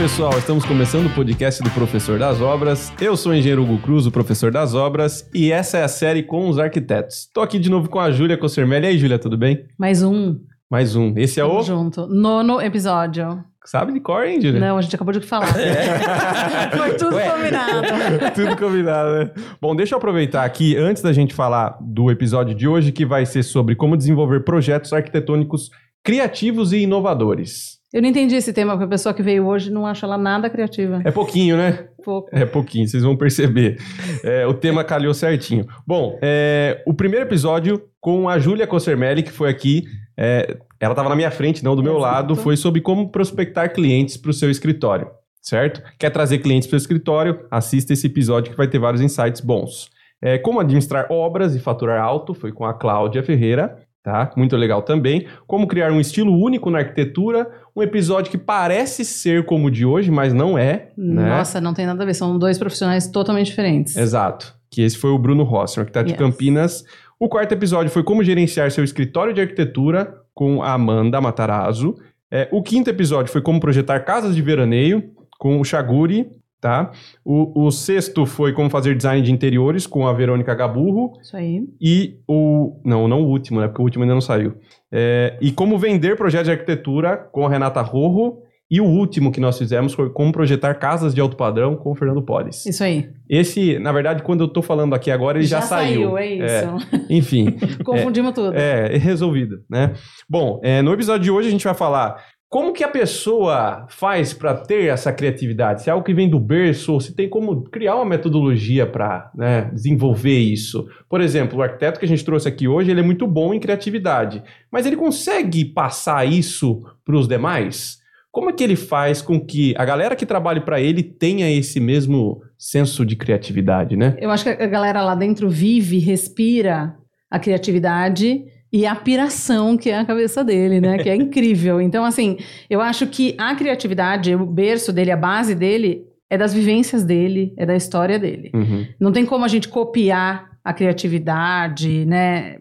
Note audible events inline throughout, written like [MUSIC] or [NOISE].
pessoal, estamos começando o podcast do Professor das Obras. Eu sou o engenheiro Hugo Cruz, o professor das obras, e essa é a série com os arquitetos. Estou aqui de novo com a Júlia Cossermelli. E aí, Júlia, tudo bem? Mais um. Mais um. Esse é Tamo o. junto. Nono episódio. Sabe de cor, hein, Júlia? Não, a gente acabou de falar. [LAUGHS] Foi tudo combinado. [LAUGHS] Tudo combinado, né? Bom, deixa eu aproveitar aqui, antes da gente falar do episódio de hoje, que vai ser sobre como desenvolver projetos arquitetônicos criativos e inovadores. Eu não entendi esse tema, porque a pessoa que veio hoje não acha ela nada criativa. É pouquinho, né? Pouco. É pouquinho, vocês vão perceber. É, o tema calhou certinho. Bom, é, o primeiro episódio com a Júlia Cossermelli, que foi aqui, é, ela estava na minha frente, não do meu Exato. lado, foi sobre como prospectar clientes para o seu escritório, certo? Quer trazer clientes para o seu escritório? Assista esse episódio que vai ter vários insights bons. É, como administrar obras e faturar alto, foi com a Cláudia Ferreira, tá? Muito legal também. Como criar um estilo único na arquitetura, um episódio que parece ser como o de hoje, mas não é, né? Nossa, não tem nada a ver. São dois profissionais totalmente diferentes. Exato. Que esse foi o Bruno Rossi, um arquiteto de Yes. Campinas. O quarto episódio foi como gerenciar seu escritório de arquitetura com a Amanda Matarazzo. É, o quinto episódio foi como projetar casas de veraneio com o Chaguri, tá? O, o sexto foi como fazer design de interiores com a Verônica Gaburro. Isso aí. E o... Não, não o último, né? Porque o último ainda não saiu. É, e como vender projetos de arquitetura com a Renata Rorro. E o último que nós fizemos foi como projetar casas de alto padrão com o Fernando Polis. Isso aí. Esse, na verdade, quando eu tô falando aqui agora, ele já, saiu. é isso. [LAUGHS] Enfim, [LAUGHS] Confundimos tudo. é, é resolvido, né? Bom, é, no episódio de hoje a gente vai falar como que a pessoa faz para ter essa criatividade? Se é algo que vem do berço, ou se tem como criar uma metodologia para desenvolver isso. Por exemplo, o arquiteto que a gente trouxe aqui hoje, ele é muito bom em criatividade, mas ele consegue passar isso para os demais? Como é que ele faz com que a galera que trabalhe para ele tenha esse mesmo senso de criatividade, né? Eu acho que a galera lá dentro vive, respira a criatividade e a piração que é a cabeça dele, né? Que é [LAUGHS] incrível. Então, assim, eu acho que a criatividade, o berço dele, a base dele, é das vivências dele, é da história dele. Uhum. Não tem como a gente copiar a criatividade, né?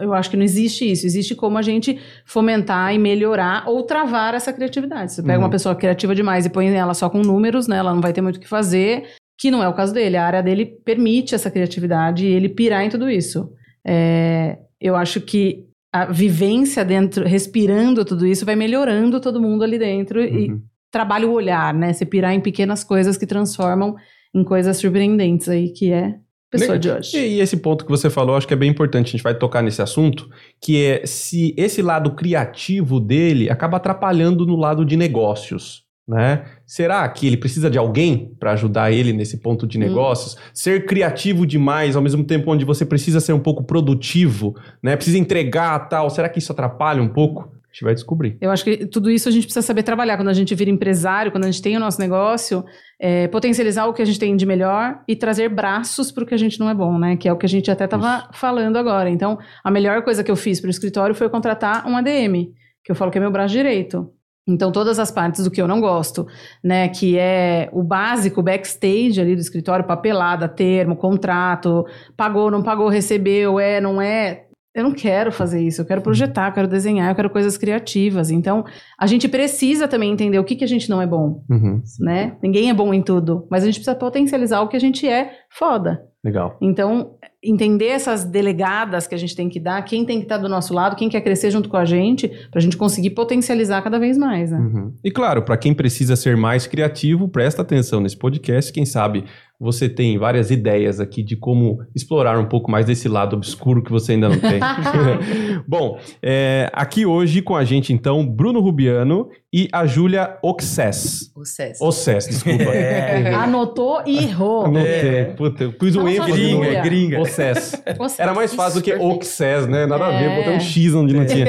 Eu acho que não existe isso. Existe como a gente fomentar e melhorar ou travar essa criatividade. Você pega Uhum. uma pessoa criativa demais e põe ela só com números, né? Ela não vai ter muito o que fazer, que não é o caso dele. A área dele permite essa criatividade e ele pirar em tudo isso. É, eu acho que a vivência dentro, respirando tudo isso, vai melhorando todo mundo ali dentro e Uhum. trabalha o olhar, né? Se pirar em pequenas coisas que transformam em coisas surpreendentes aí, que é pessoa de hoje. E, e esse ponto que você falou, acho que é bem importante, a gente vai tocar nesse assunto, que é se esse lado criativo dele acaba atrapalhando no lado de negócios, né? Será que ele precisa de alguém para ajudar ele nesse ponto de Hum. negócios? Ser criativo demais, ao mesmo tempo onde você precisa ser um pouco produtivo, né? Precisa entregar tal, será que isso atrapalha um pouco? A gente vai descobrir. Eu acho que tudo isso a gente precisa saber trabalhar. Quando a gente vira empresário, quando a gente tem o nosso negócio, é, potencializar o que a gente tem de melhor e trazer braços para o que a gente não é bom, né? Que é o que a gente até estava falando agora. Então, a melhor coisa que eu fiz para o escritório foi contratar um ADM, que eu falo que é meu braço direito. Então, todas as partes do que eu não gosto, né? Que é o básico, backstage ali do escritório, papelada, termo, contrato, pagou, não pagou, recebeu, é, não é. Eu não quero fazer isso, eu quero projetar, eu quero desenhar, eu quero coisas criativas. Então, a gente precisa também entender o que, que a gente não é bom, Uhum, né? Ninguém é bom em tudo, mas a gente precisa potencializar o que a gente é foda. legal. Então, entender essas delegadas que a gente tem que dar, quem tem que estar do nosso lado, quem quer crescer junto com a gente, pra gente conseguir potencializar cada vez mais, né? Uhum. E claro, para quem precisa ser mais criativo, presta atenção nesse podcast. Quem sabe você tem várias ideias aqui de como explorar um pouco mais desse lado obscuro que você ainda não tem. [LAUGHS] [LAUGHS] Bom, é, aqui hoje com a gente então Bruno Rubiano e a Júlia Oxess. O César. Oxess, desculpa. É. [LAUGHS] Anotou e errou. Anotei. Puta, eu pus um ênfase só no gringa. Oxess. Era mais fácil do que. Oxess, né? Nada a ver, É. botei um X onde não tinha.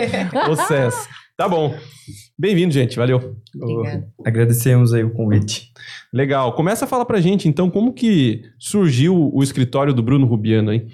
Oxess. Tá bom. Bem-vindo, gente. Valeu. Obrigada. Agradecemos aí o convite. Legal. Começa a falar pra gente, então, como que surgiu o escritório do Bruno Rubiano, hein?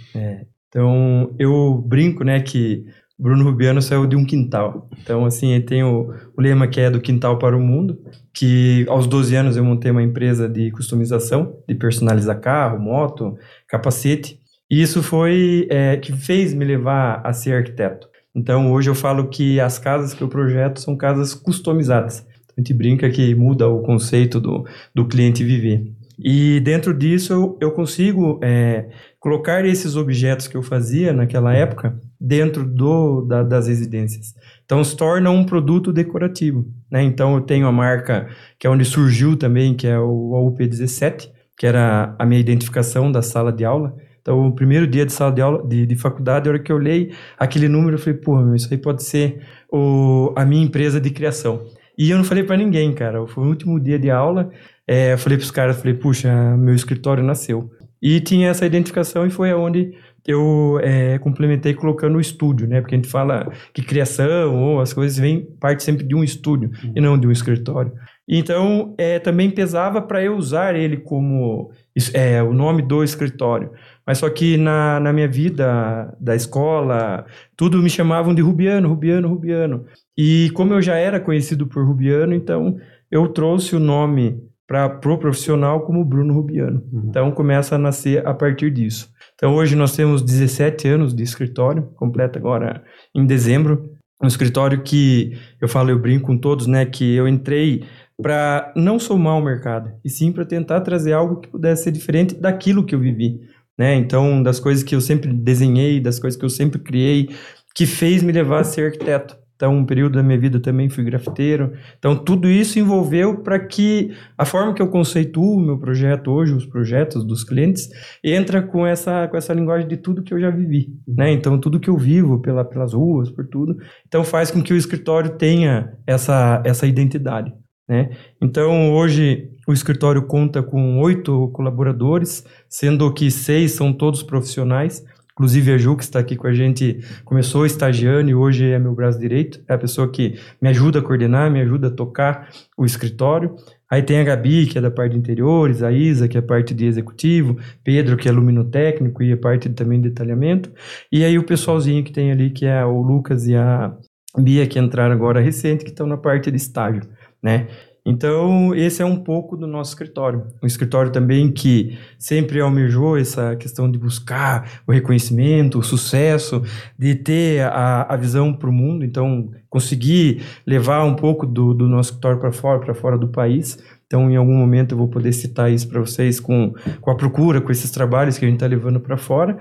Então, eu brinco, né, que o Bruno Rubiano saiu de um quintal. Então, assim, tem o, o lema que é do quintal para o mundo, que aos 12 anos eu montei uma empresa de customização, de personalizar carro, moto, capacete. E isso foi é, que fez me levar a ser arquiteto. Então, hoje eu falo que as casas que eu projeto são casas customizadas. A gente brinca que muda o conceito do, do cliente viver. E dentro disso eu, eu consigo é, colocar esses objetos que eu fazia naquela época dentro do, da, das residências. Então se torna um produto decorativo. Né? Então eu tenho a marca que é onde surgiu também, que é o AUP17, que era a minha identificação da sala de aula. Então, o primeiro dia de sala de aula, de, de faculdade, a hora que eu olhei aquele número, eu falei, pô, isso aí pode ser o, a minha empresa de criação. E eu não falei para ninguém, cara. Foi o último dia de aula. É, eu falei pros caras, falei, puxa, meu escritório nasceu. E tinha essa identificação e foi aonde eu é, complementei colocando o estúdio, né? Porque a gente fala que criação ou as coisas vêm parte sempre de um estúdio uhum. e não de um escritório. Então, é, também pesava para eu usar ele como é, o nome do escritório. Mas só que na, na minha vida da escola, tudo me chamavam de Rubiano, Rubiano, Rubiano. E como eu já era conhecido por Rubiano, então eu trouxe o nome para pro profissional como Bruno Rubiano. Uhum. Então começa a nascer a partir disso. Então hoje nós temos 17 anos de escritório, completa agora em dezembro. Um escritório que eu falo, eu brinco com todos, né, que eu entrei para não somar o mercado, e sim para tentar trazer algo que pudesse ser diferente daquilo que eu vivi. Né? Então, das coisas que eu sempre desenhei, das coisas que eu sempre criei, que fez me levar a ser arquiteto. Então, um período da minha vida também fui grafiteiro. Então, tudo isso envolveu para que a forma que eu conceituo o meu projeto hoje, os projetos dos clientes, entra com essa, com essa linguagem de tudo que eu já vivi, né? Então, tudo que eu vivo pela, pelas ruas, por tudo. Então, faz com que o escritório tenha essa, essa identidade. Né? Então, hoje, o escritório conta com oito colaboradores, sendo que seis são todos profissionais. Inclusive, a Ju, que está aqui com a gente, começou estagiando e hoje é meu braço direito. É a pessoa que me ajuda a coordenar, me ajuda a tocar o escritório. Aí tem a Gabi, que é da parte de interiores, a Isa, que é a parte de executivo, Pedro, que é luminotécnico e a parte também de detalhamento. E aí o pessoalzinho que tem ali, que é o Lucas e a Bia, que entraram agora recente, que estão na parte de estágio né? Então, esse é um pouco do nosso escritório. Um escritório também que sempre almejou essa questão de buscar o reconhecimento, o sucesso, de ter a, a visão para o mundo. Então, conseguir levar um pouco do, do nosso escritório para fora, para fora do país. Então, em algum momento eu vou poder citar isso para vocês com, com a procura, com esses trabalhos que a gente está levando para fora.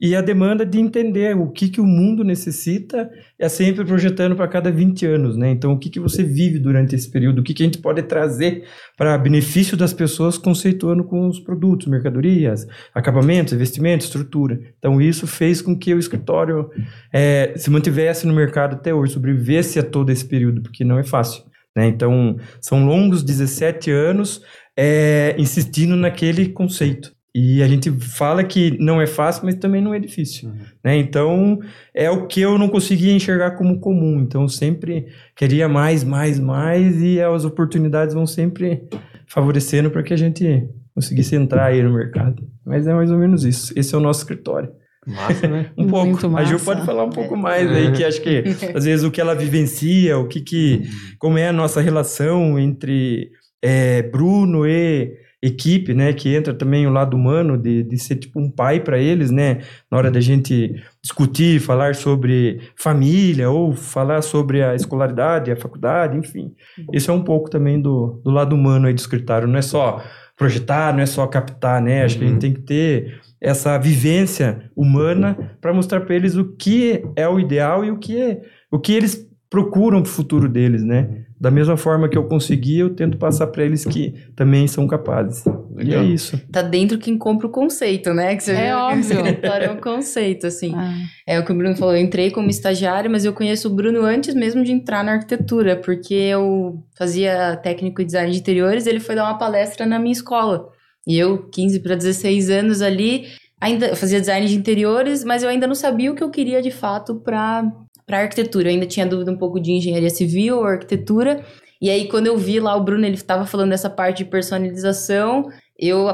E a demanda de entender o que, que o mundo necessita é sempre projetando para cada 20 anos, né? Então, o que, que você vive durante esse período, o que, que a gente pode trazer para benefício das pessoas conceituando com os produtos, mercadorias, acabamentos, investimentos, estrutura. Então, isso fez com que o escritório é, se mantivesse no mercado até hoje, sobrevivesse a todo esse período, porque não é fácil. Né? Então, são longos 17 anos é, insistindo naquele conceito. E a gente fala que não é fácil, mas também não é difícil. Uhum. Né? Então, é o que eu não conseguia enxergar como comum. Então, sempre queria mais, mais, mais, e as oportunidades vão sempre favorecendo para que a gente conseguisse entrar aí no mercado. Mas é mais ou menos isso. Esse é o nosso escritório. Massa, né? [LAUGHS] um pouco. Massa. A Ju pode falar um pouco é. mais aí, que acho que às vezes o que ela vivencia, o que que, como é a nossa relação entre é, Bruno e equipe, né, que entra também o lado humano de, de ser tipo um pai para eles, né, na hora da gente discutir, falar sobre família ou falar sobre a escolaridade, a faculdade, enfim. Isso é um pouco também do, do lado humano aí do escritório, não é só projetar, não é só captar, né, acho uhum. que a gente uhum. tem que ter essa vivência humana para mostrar para eles o que é o ideal e o que é o que eles procuram para o futuro deles, né? Da mesma forma que eu consegui, eu tento passar para eles que também são capazes. Legal. E é isso. Tá dentro quem compra o conceito, né? Que você é [LAUGHS] óbvio. é um conceito, assim. Ah. É o que o Bruno falou. Eu entrei como estagiário, mas eu conheço o Bruno antes mesmo de entrar na arquitetura, porque eu fazia técnico de design de interiores. Ele foi dar uma palestra na minha escola. E eu, 15 para 16 anos ali, ainda fazia design de interiores, mas eu ainda não sabia o que eu queria de fato para para arquitetura. Eu ainda tinha dúvida um pouco de engenharia civil ou arquitetura. E aí, quando eu vi lá o Bruno, ele estava falando dessa parte de personalização, eu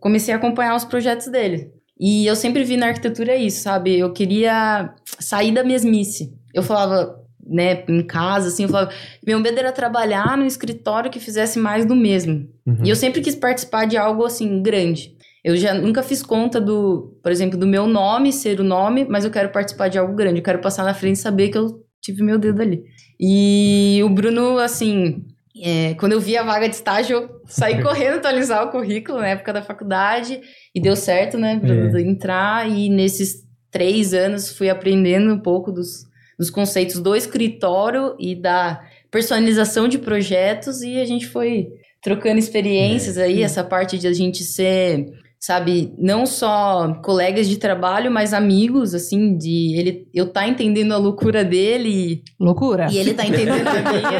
comecei a acompanhar os projetos dele. E eu sempre vi na arquitetura isso, sabe? Eu queria sair da mesmice. Eu falava, né, em casa, assim, eu falava, meu medo era trabalhar no escritório que fizesse mais do mesmo. Uhum. E eu sempre quis participar de algo, assim, grande. Eu já nunca fiz conta do, por exemplo, do meu nome ser o nome, mas eu quero participar de algo grande. Eu quero passar na frente e saber que eu tive meu dedo ali. E o Bruno, assim, É, quando eu vi a vaga de estágio, eu saí [LAUGHS] correndo atualizar o currículo na época da faculdade e deu certo, né, para é. entrar. E nesses três anos fui aprendendo um pouco dos, dos conceitos do escritório e da personalização de projetos e a gente foi trocando experiências é. aí, essa parte de a gente ser sabe, não só colegas de trabalho, mas amigos, assim, de ele, eu tá entendendo a loucura dele. Loucura. E ele tá entendendo a minha.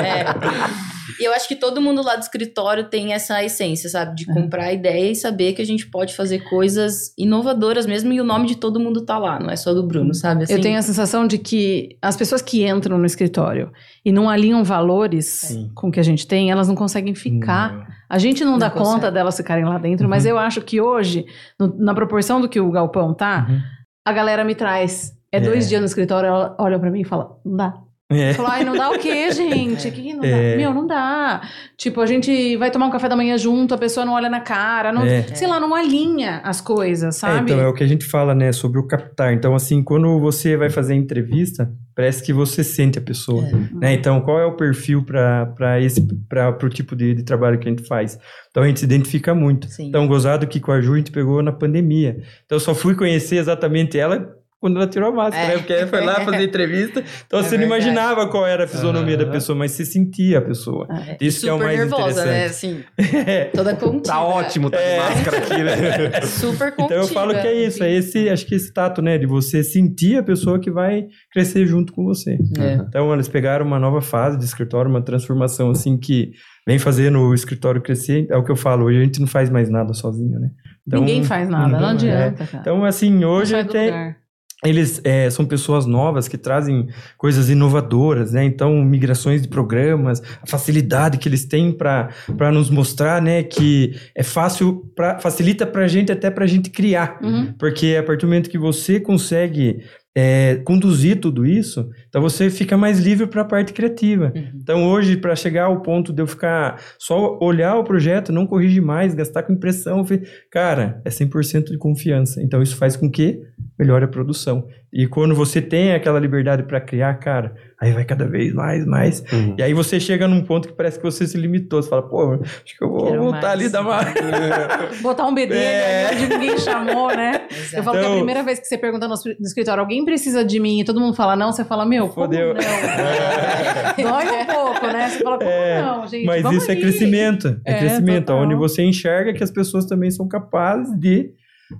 [LAUGHS] é. E eu acho que todo mundo lá do escritório tem essa essência, sabe? De comprar ideia e saber que a gente pode fazer coisas inovadoras mesmo e o nome de todo mundo tá lá, não é só do Bruno, sabe? Assim, eu tenho a sensação de que as pessoas que entram no escritório e não alinham valores Sim. com o que a gente tem, elas não conseguem ficar. Não. A gente não, não dá consegue. conta delas ficarem lá dentro, uhum. mas eu acho que hoje, no, na proporção do que o galpão tá, uhum. a galera me traz. É dois é. dias no escritório, ela olha para mim e fala: não dá. É. Falou, ai, não dá o quê, [LAUGHS] gente? O que, não é. dá? Meu, não dá. Tipo, a gente vai tomar um café da manhã junto, a pessoa não olha na cara, não, é. sei lá, não alinha as coisas, é, sabe? então, é o que a gente fala, né, sobre o captar. Então, assim, quando você vai fazer a entrevista, parece que você sente a pessoa, é. né? Então, qual é o perfil para esse para o tipo de, de, trabalho que a gente faz? Então, a gente se identifica muito. Sim. Então, gozado que com a Ju a gente pegou na pandemia. Então, eu só fui conhecer exatamente ela quando ela tirou a máscara, é. né? Porque ela foi lá fazer [LAUGHS] entrevista, então é você verdade. não imaginava qual era a fisionomia da pessoa, mas você sentia a pessoa. Ah, é. Isso que é o mais nervosa, né? Assim, [LAUGHS] toda contida. Tá ótimo, tá de é. máscara aqui, né? [LAUGHS] Super contida. Então eu falo que é isso, é esse, acho que esse tato, né? De você sentir a pessoa que vai crescer junto com você. É. Então eles pegaram uma nova fase de escritório, uma transformação assim que vem fazendo o escritório crescer. É o que eu falo, hoje a gente não faz mais nada sozinho, né? Então, Ninguém faz nada, não, não adianta, cara. Então, assim, hoje tem... Eles é, são pessoas novas que trazem coisas inovadoras, né? Então, migrações de programas, a facilidade que eles têm para nos mostrar, né? Que é fácil, pra, facilita para a gente até para a gente criar. Uhum. Porque a partir do momento que você consegue é, conduzir tudo isso, então você fica mais livre para a parte criativa. Uhum. Então hoje, para chegar ao ponto de eu ficar só olhar o projeto, não corrigir mais, gastar com impressão, cara, é 100% de confiança. Então isso faz com que melhore a produção. E quando você tem aquela liberdade para criar, cara, aí vai cada vez mais, mais. Uhum. E aí você chega num ponto que parece que você se limitou. Você fala, pô, acho que eu vou Quero voltar mais. ali da mais. [LAUGHS] Botar um BD é. onde ninguém chamou, né? Exato. Eu falo então, que a então primeira vez que você pergunta no, escritório, alguém precisa de mim e todo mundo fala não, você fala, meu, Fodeu. como não? [LAUGHS] Dói um pouco, né? Você fala, como é, não, gente? Mas isso é é crescimento. É, é crescimento, total. onde você enxerga que as pessoas também são capazes de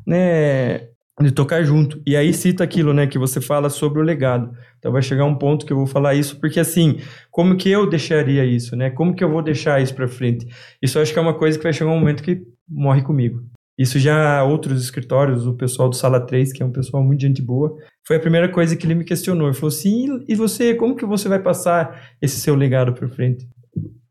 né, de tocar junto. E aí cita aquilo, né, que você fala sobre o legado. Então vai chegar um ponto que eu vou falar isso, porque assim, como que eu deixaria isso, né? Como que eu vou deixar isso para frente? Isso acho que é uma coisa que vai chegar um momento que morre comigo. Isso já outros escritórios, o pessoal do Sala 3, que é um pessoal muito gente boa, foi a primeira coisa que ele me questionou. Ele falou assim: "E você, como que você vai passar esse seu legado para frente?"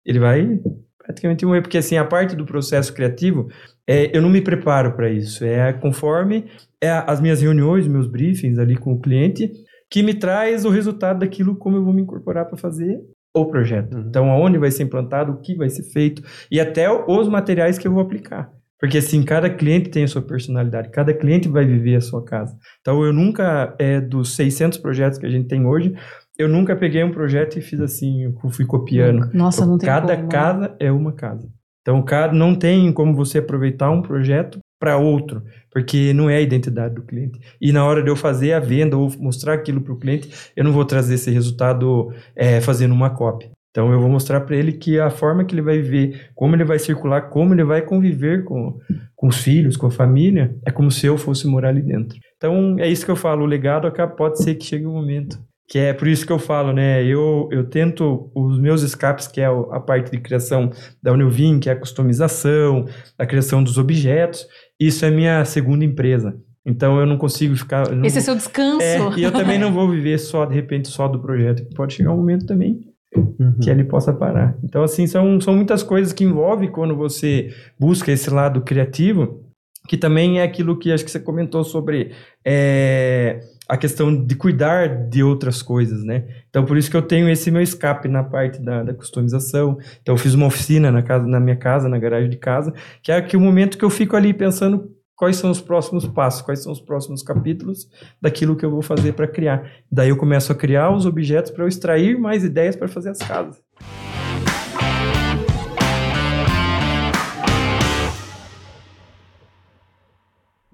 Ele vai praticamente morrer, porque assim, a parte do processo criativo, é, eu não me preparo para isso. É conforme é as minhas reuniões, meus briefings ali com o cliente, que me traz o resultado daquilo como eu vou me incorporar para fazer o projeto. Uhum. Então, aonde vai ser implantado, o que vai ser feito e até os materiais que eu vou aplicar. Porque assim, cada cliente tem a sua personalidade, cada cliente vai viver a sua casa. Então, eu nunca, é, dos 600 projetos que a gente tem hoje, eu nunca peguei um projeto e fiz assim, fui copiando. Nossa, não tem Cada como, né? casa é uma casa. Então, não tem como você aproveitar um projeto para outro, porque não é a identidade do cliente. E na hora de eu fazer a venda ou mostrar aquilo para o cliente, eu não vou trazer esse resultado é, fazendo uma cópia. Então eu vou mostrar para ele que a forma que ele vai viver, como ele vai circular, como ele vai conviver com, com os filhos, com a família, é como se eu fosse morar ali dentro. Então é isso que eu falo, o legado pode ser que chegue um momento que é por isso que eu falo, né? Eu, eu tento os meus escapes, que é a parte de criação da Unilvin, que é a customização, a criação dos objetos. Isso é minha segunda empresa. Então eu não consigo ficar. Não, Esse é seu descanso. É, e eu também não vou viver só, de repente, só do projeto. Pode chegar um momento também uhum. que ele possa parar. Então, assim, são, são muitas coisas que envolvem quando você busca esse lado criativo, que também é aquilo que acho que você comentou sobre. É, a questão de cuidar de outras coisas, né? Então, por isso que eu tenho esse meu escape na parte da, da customização. Então, eu fiz uma oficina na, casa, na minha casa, na garagem de casa, que é o momento que eu fico ali pensando quais são os próximos passos, quais são os próximos capítulos daquilo que eu vou fazer para criar. Daí eu começo a criar os objetos para eu extrair mais ideias para fazer as casas.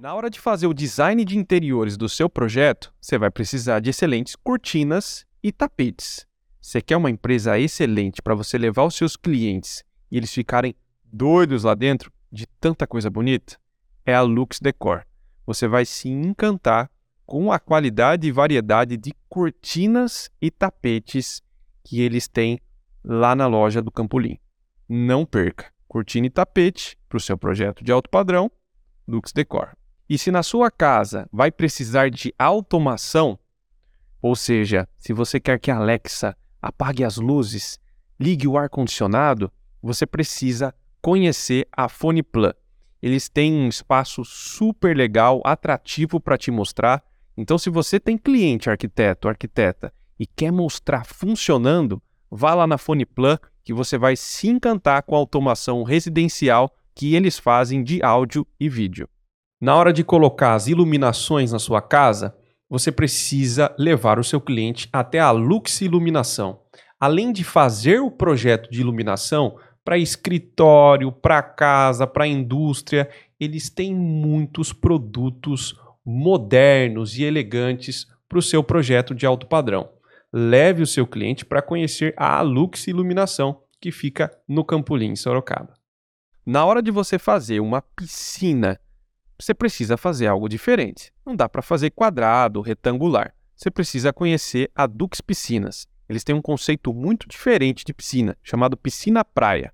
Na hora de fazer o design de interiores do seu projeto, você vai precisar de excelentes cortinas e tapetes. Você quer uma empresa excelente para você levar os seus clientes e eles ficarem doidos lá dentro de tanta coisa bonita? É a Lux Decor. Você vai se encantar com a qualidade e variedade de cortinas e tapetes que eles têm lá na loja do Campolim. Não perca! Cortina e tapete para o seu projeto de alto padrão, Lux Decor. E se na sua casa vai precisar de automação, ou seja, se você quer que a Alexa apague as luzes, ligue o ar-condicionado, você precisa conhecer a PhonePlus. Eles têm um espaço super legal, atrativo para te mostrar. Então, se você tem cliente arquiteto, arquiteta e quer mostrar funcionando, vá lá na PhonePlus que você vai se encantar com a automação residencial que eles fazem de áudio e vídeo. Na hora de colocar as iluminações na sua casa, você precisa levar o seu cliente até a Lux Iluminação. Além de fazer o projeto de iluminação para escritório, para casa, para indústria, eles têm muitos produtos modernos e elegantes para o seu projeto de alto padrão leve o seu cliente para conhecer a Lux Iluminação, que fica no Campolim, Sorocaba. Na hora de você fazer uma piscina, você precisa fazer algo diferente. Não dá para fazer quadrado retangular. Você precisa conhecer a Dux Piscinas. Eles têm um conceito muito diferente de piscina, chamado piscina praia.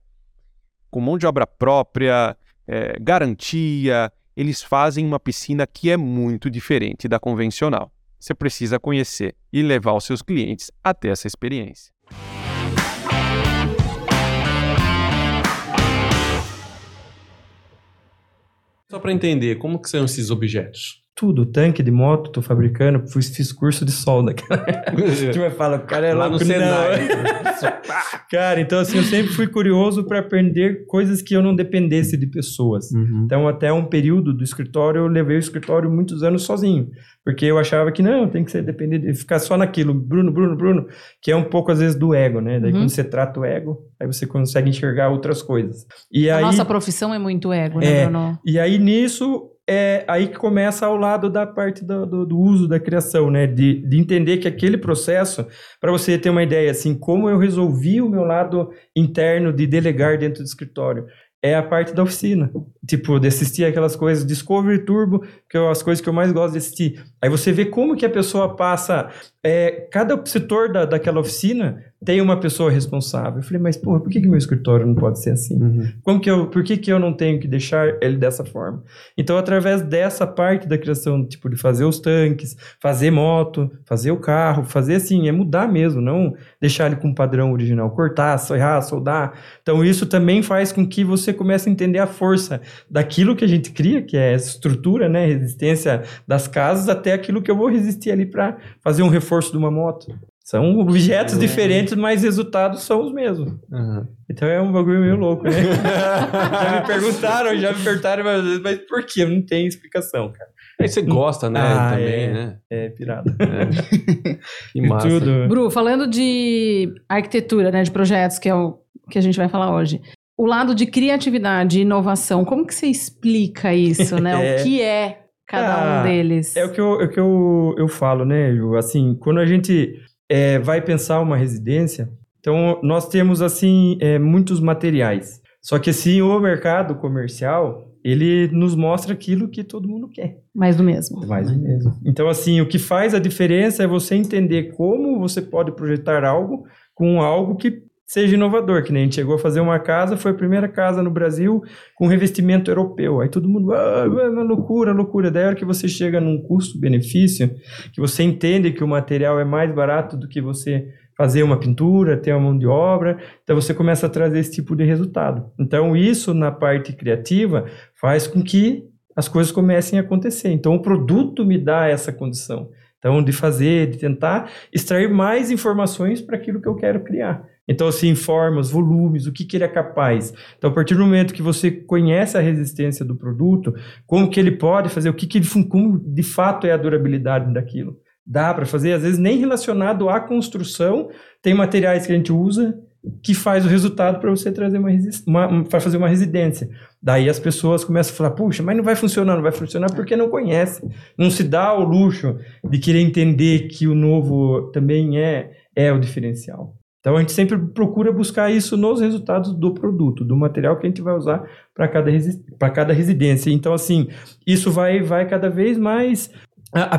Com mão de obra própria, é, garantia, eles fazem uma piscina que é muito diferente da convencional você precisa conhecer e levar os seus clientes até essa experiência. Só para entender, como que são esses objetos? Tudo, tanque de moto, tô fabricando, fiz curso de solda. a gente vai falar, o cara é lá no Senai. [LAUGHS] cara, então assim, eu sempre fui curioso para aprender coisas que eu não dependesse de pessoas. Uhum. Então, até um período do escritório, eu levei o escritório muitos anos sozinho, porque eu achava que não, tem que ser dependente, de ficar só naquilo, Bruno, Bruno, Bruno, que é um pouco às vezes do ego, né? Daí uhum. quando você trata o ego, aí você consegue enxergar outras coisas. E a aí, nossa profissão é muito ego, né, é, Bruno? E aí nisso é aí que começa ao lado da parte do, do, do uso da criação, né? De, de entender que aquele processo, para você ter uma ideia, assim, como eu resolvi o meu lado interno de delegar dentro do escritório é a parte da oficina. Tipo, de assistir aquelas coisas, Discovery Turbo, que é as coisas que eu mais gosto de assistir. Aí você vê como que a pessoa passa. É, cada setor da, daquela oficina tem uma pessoa responsável. Eu falei, mas porra, por que, que meu escritório não pode ser assim? Uhum. Como que eu, por que, que eu não tenho que deixar ele dessa forma? Então, através dessa parte da criação, tipo, de fazer os tanques, fazer moto, fazer o carro, fazer assim, é mudar mesmo, não deixar ele com o padrão original, cortar, serrar, soldar. Então, isso também faz com que você comece a entender a força daquilo que a gente cria, que é estrutura, né, resistência das casas, até aquilo que eu vou resistir ali para fazer um reforço de uma moto. São objetos é. diferentes, mas resultados são os mesmos. Uhum. Então é um bagulho meio louco, né? [LAUGHS] já me perguntaram, já me perguntaram vezes, mas por que? Não tem explicação, cara. Aí você gosta, né? Ah, também, é, né? É, pirado. É. Que massa. Tudo. Bru, falando de arquitetura, né? De projetos, que é o que a gente vai falar hoje. O lado de criatividade e inovação, como que você explica isso, né? [LAUGHS] é. O que é cada ah, um deles? É o que, eu, é o que eu, eu falo, né, Ju? Assim, quando a gente é, vai pensar uma residência, então nós temos assim é, muitos materiais. Só que assim o mercado comercial ele nos mostra aquilo que todo mundo quer. Mais do mesmo. Mais do mesmo. Então assim o que faz a diferença é você entender como você pode projetar algo com algo que seja inovador, que nem a gente chegou a fazer uma casa, foi a primeira casa no Brasil com revestimento europeu. Aí todo mundo, ah, ah loucura, loucura. Daí a hora que você chega num custo-benefício, que você entende que o material é mais barato do que você fazer uma pintura, ter uma mão de obra, então você começa a trazer esse tipo de resultado. Então isso na parte criativa faz com que as coisas comecem a acontecer. Então o produto me dá essa condição. Então, de fazer, de tentar extrair mais informações para aquilo que eu quero criar. Então, assim, formas, volumes, o que, que ele é capaz. Então, a partir do momento que você conhece a resistência do produto, como que ele pode fazer, o que, que ele, como de fato é a durabilidade daquilo. Dá para fazer, às vezes nem relacionado à construção, tem materiais que a gente usa que faz o resultado para você trazer uma, uma para fazer uma residência. Daí as pessoas começam a falar, puxa, mas não vai funcionar, não vai funcionar porque não conhece, não se dá o luxo de querer entender que o novo também é é o diferencial. Então a gente sempre procura buscar isso nos resultados do produto, do material que a gente vai usar para cada, para cada residência. Então, assim, isso vai, vai cada vez mais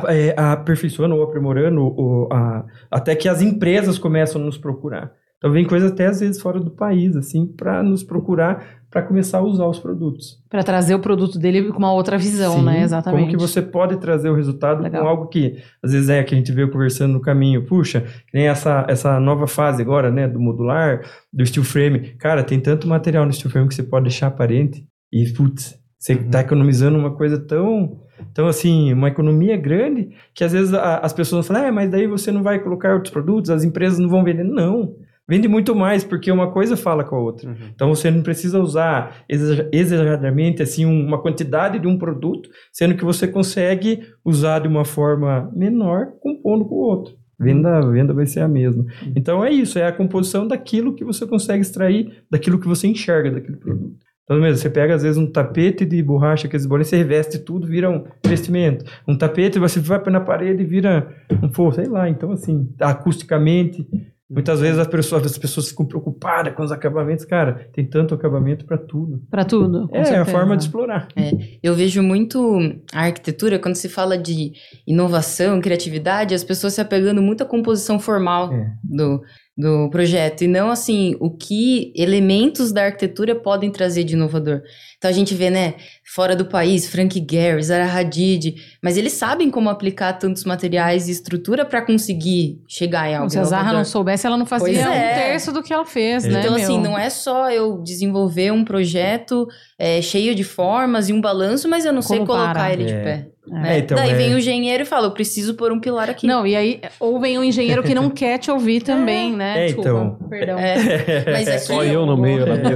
é, aperfeiçoando ou aprimorando ou, a, até que as empresas começam a nos procurar. Então vem coisa até às vezes fora do país, assim, para nos procurar para começar a usar os produtos. Para trazer o produto dele com uma outra visão, Sim, né? Exatamente. Como que você pode trazer o resultado Legal. com algo que às vezes é que a gente veio conversando no caminho. Puxa, que nem essa, essa nova fase agora, né, do modular, do steel frame. Cara, tem tanto material no steel frame que você pode deixar aparente e putz, você está uhum. economizando uma coisa tão então, assim, uma economia grande que às vezes a, as pessoas falam, ah, mas daí você não vai colocar outros produtos, as empresas não vão vender. Não, vende muito mais, porque uma coisa fala com a outra. Uhum. Então você não precisa usar exageradamente assim uma quantidade de um produto, sendo que você consegue usar de uma forma menor compondo com o outro. Venda, venda vai ser a mesma. Uhum. Então é isso, é a composição daquilo que você consegue extrair, daquilo que você enxerga daquele produto. Então, mesmo, você pega às vezes um tapete de borracha, aqueles bolinhos, você reveste tudo, vira um investimento. Um tapete, você vai na parede e vira um forro, sei lá. Então, assim, acusticamente, Muitas vezes as pessoas, as pessoas ficam preocupadas com os acabamentos. Cara, tem tanto acabamento para tudo. Para tudo. É, certeza. é a forma de explorar. É, eu vejo muito a arquitetura, quando se fala de inovação, criatividade, as pessoas se apegando muito à composição formal é. do, do projeto. E não, assim, o que elementos da arquitetura podem trazer de inovador. Então a gente vê, né, fora do país, Frank Gehry, Zara Hadid, mas eles sabem como aplicar tantos materiais e estrutura para conseguir chegar em algo. Se a Zara não soubesse, ela não fazia um é. terço do que ela fez, então, né? Então, assim, meu? não é só eu desenvolver um projeto é, cheio de formas e um balanço, mas eu não como sei colocar para? ele é. de pé. Né? É, então Daí é... vem o engenheiro e fala, eu preciso pôr um pilar aqui. Não, e aí, ou vem o um engenheiro que não [LAUGHS] quer te ouvir também, né? É, Desculpa, então. perdão. [LAUGHS] Mas aqui, Só eu no meio da [LAUGHS] mesa.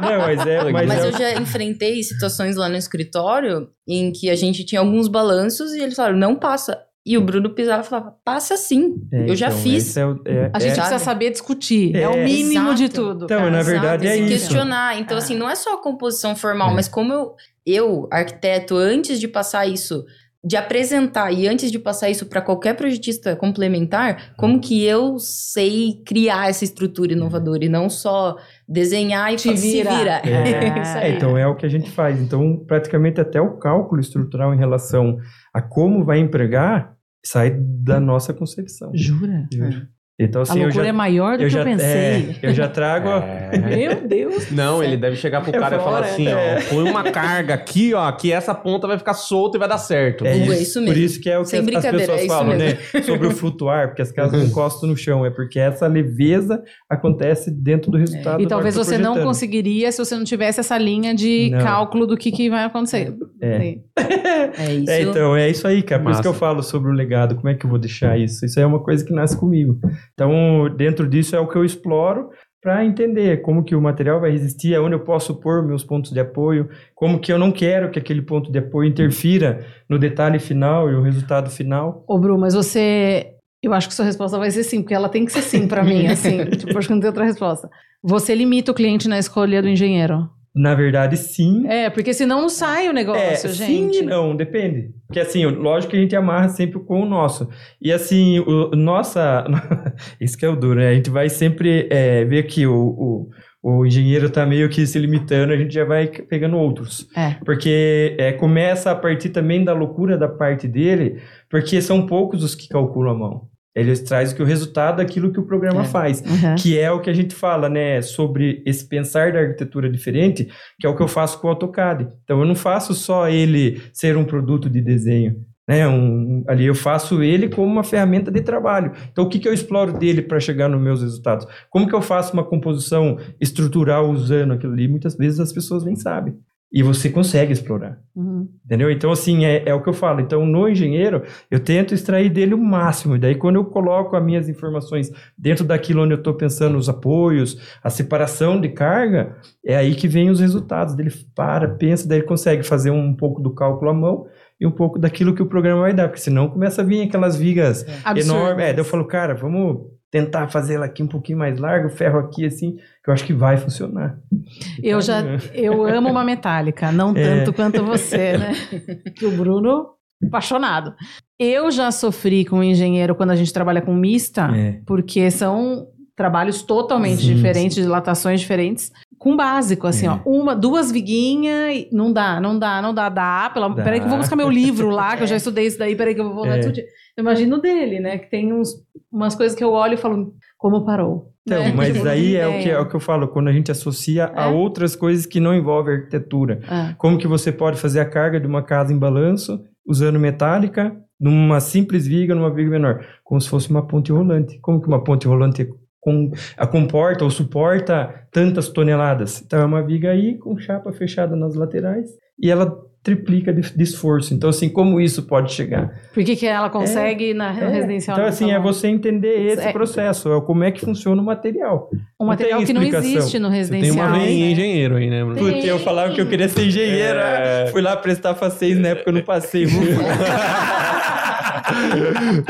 Não, mas é... Mas, mas eu já enfrentei situações lá no escritório em que a gente tinha alguns balanços e eles falaram, não passa. E o Bruno pisava e falava, passa sim, é, eu já então, fiz. É o, é, a gente é, precisa saber discutir, é, o é. mínimo exato. de tudo. Então, na verdade é isso. questionar. Então, assim, não é só a composição formal, mas como eu, eu, arquiteto, antes de passar isso de apresentar e antes de passar isso para qualquer projetista complementar, como que eu sei criar essa estrutura inovadora e não só desenhar e Te vira. se vira. É. [LAUGHS] é, então é o que a gente faz. Então, praticamente até o cálculo estrutural em relação a como vai empregar sai da nossa concepção. Jura? Jura. Então, assim, a loucura já, é maior do eu que já, eu pensei. É, eu já trago. É. [LAUGHS] Meu Deus. Não, ele deve chegar pro cara e falar assim: é. ó, põe uma carga aqui, ó, que essa ponta vai ficar solta e vai dar certo. É isso, é isso mesmo. Por isso que é o que Sem as, as pessoas é falam, né? [LAUGHS] Sobre o flutuar, porque as casas não encostam no chão. É porque essa leveza acontece dentro do resultado. E talvez você não conseguiria se você não tivesse essa linha de não. cálculo do que, que vai acontecer. É. [LAUGHS] é isso. É, então, é isso aí, cara. Por Massa. isso que eu falo sobre o legado. Como é que eu vou deixar isso? Isso é uma coisa que nasce comigo. Então, dentro disso é o que eu exploro para entender como que o material vai resistir, aonde eu posso pôr meus pontos de apoio, como que eu não quero que aquele ponto de apoio interfira no detalhe final e o resultado final. Ô, Bru, mas você... Eu acho que sua resposta vai ser sim, porque ela tem que ser sim para mim, [LAUGHS] assim. tipo, acho que não tem outra resposta. Você limita o cliente na escolha do engenheiro? Na verdade, sim. É, porque senão não sai o negócio, é, gente. Sim e não, depende. Porque assim, lógico que a gente amarra sempre com o nosso. E assim, o nossa. [LAUGHS] Isso que é o duro, né? A gente vai sempre é, ver que o, o, o engenheiro está meio que se limitando, a gente já vai pegando outros. É. Porque é, começa a partir também da loucura da parte dele, porque são poucos os que calculam a mão. Eles trazem que o resultado daquilo que o programa é. faz, uhum. que é o que a gente fala, né, sobre esse pensar da arquitetura diferente, que é o que eu faço com o AutoCAD. Então eu não faço só ele ser um produto de desenho, né, um, ali eu faço ele como uma ferramenta de trabalho. Então o que, que eu exploro dele para chegar nos meus resultados? Como que eu faço uma composição estrutural usando aquilo ali? Muitas vezes as pessoas nem sabem e você consegue explorar. Uhum. Entendeu? Então, assim, é, é o que eu falo. Então, no engenheiro, eu tento extrair dele o máximo. E daí, quando eu coloco as minhas informações dentro daquilo onde eu estou pensando, os apoios, a separação de carga, é aí que vem os resultados. Ele para, pensa, daí ele consegue fazer um pouco do cálculo à mão e um pouco daquilo que o programa vai dar. Porque senão começa a vir aquelas vigas é. enormes. É, daí eu falo, cara, vamos tentar fazer ela aqui um pouquinho mais larga, o ferro aqui assim, que eu acho que vai funcionar. Eu já, eu amo uma metálica, não é. tanto quanto você, né? [LAUGHS] Que o Bruno, apaixonado. Eu já sofri com um engenheiro quando a gente trabalha com mista, é. porque são trabalhos totalmente sim, diferentes, sim. dilatações diferentes, com básico, assim, é. ó, uma, duas viguinhas, não dá, não dá, não dá, dá, pela, dá. peraí que eu vou buscar meu livro lá, que eu já [LAUGHS] estudei isso daí, peraí que eu vou voltar é. tudo. Eu imagino dele, né, que tem uns, umas coisas que eu olho e falo, como parou? Então, né? mas [LAUGHS] aí é o, que, é o que eu falo, quando a gente associa é? a outras coisas que não envolvem arquitetura. É. Como que você pode fazer a carga de uma casa em balanço, usando metálica, numa simples viga, numa viga menor, como se fosse uma ponte rolante. Como que uma ponte rolante com, a comporta ou suporta tantas toneladas. Então é uma viga aí com chapa fechada nas laterais e ela triplica de, de esforço. Então, assim, como isso pode chegar? Por que, que ela consegue é, na é. residencial? Então, assim, é você entender esse é. processo, é como é que funciona o material. Um material que não existe no residencial. Você tem uma né? engenheiro aí, né? Putz, eu falava que eu queria ser engenheiro, é. fui lá prestar facês na época eu não passei. [LAUGHS] [LAUGHS]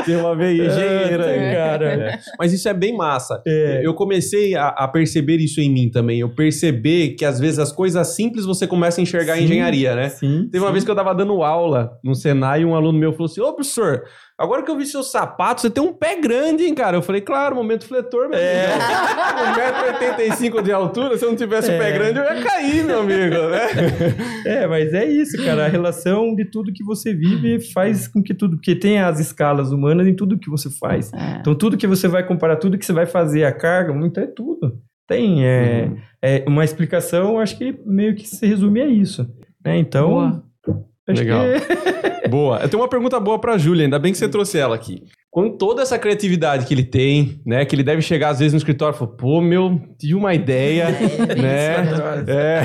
Tem uma veia engenheira, é, cara. É. Mas isso é bem massa. É. Eu comecei a, a, perceber isso em mim também. Eu perceber que às vezes as coisas simples você começa a enxergar sim, em engenharia, né? Sim, Teve uma sim. vez que eu tava dando aula no Senai e um aluno meu falou assim: Ô, professor, Agora que eu vi seus sapatos, você tem um pé grande, hein, cara? Eu falei, claro, momento fletor, meu é. amigo. [LAUGHS] 1,85m de altura, se eu não tivesse é. um pé grande, eu ia cair, meu amigo, né? [LAUGHS] É, mas é isso, cara. A relação de tudo que você vive faz com que tudo... Porque tem as escalas humanas em tudo que você faz. É. Então, tudo que você vai comparar, tudo que você vai fazer, a carga, muito é tudo. Tem é, uhum. é uma explicação, acho que meio que se resume a isso. Né? Então... Boa. Acho Legal. Que... [LAUGHS] boa. Eu tenho uma pergunta boa pra Júlia, ainda bem que você trouxe ela aqui. Com toda essa criatividade que ele tem, né? Que ele deve chegar às vezes no escritório e falar, pô, meu, tive uma ideia, [LAUGHS] é, [LAUGHS] né?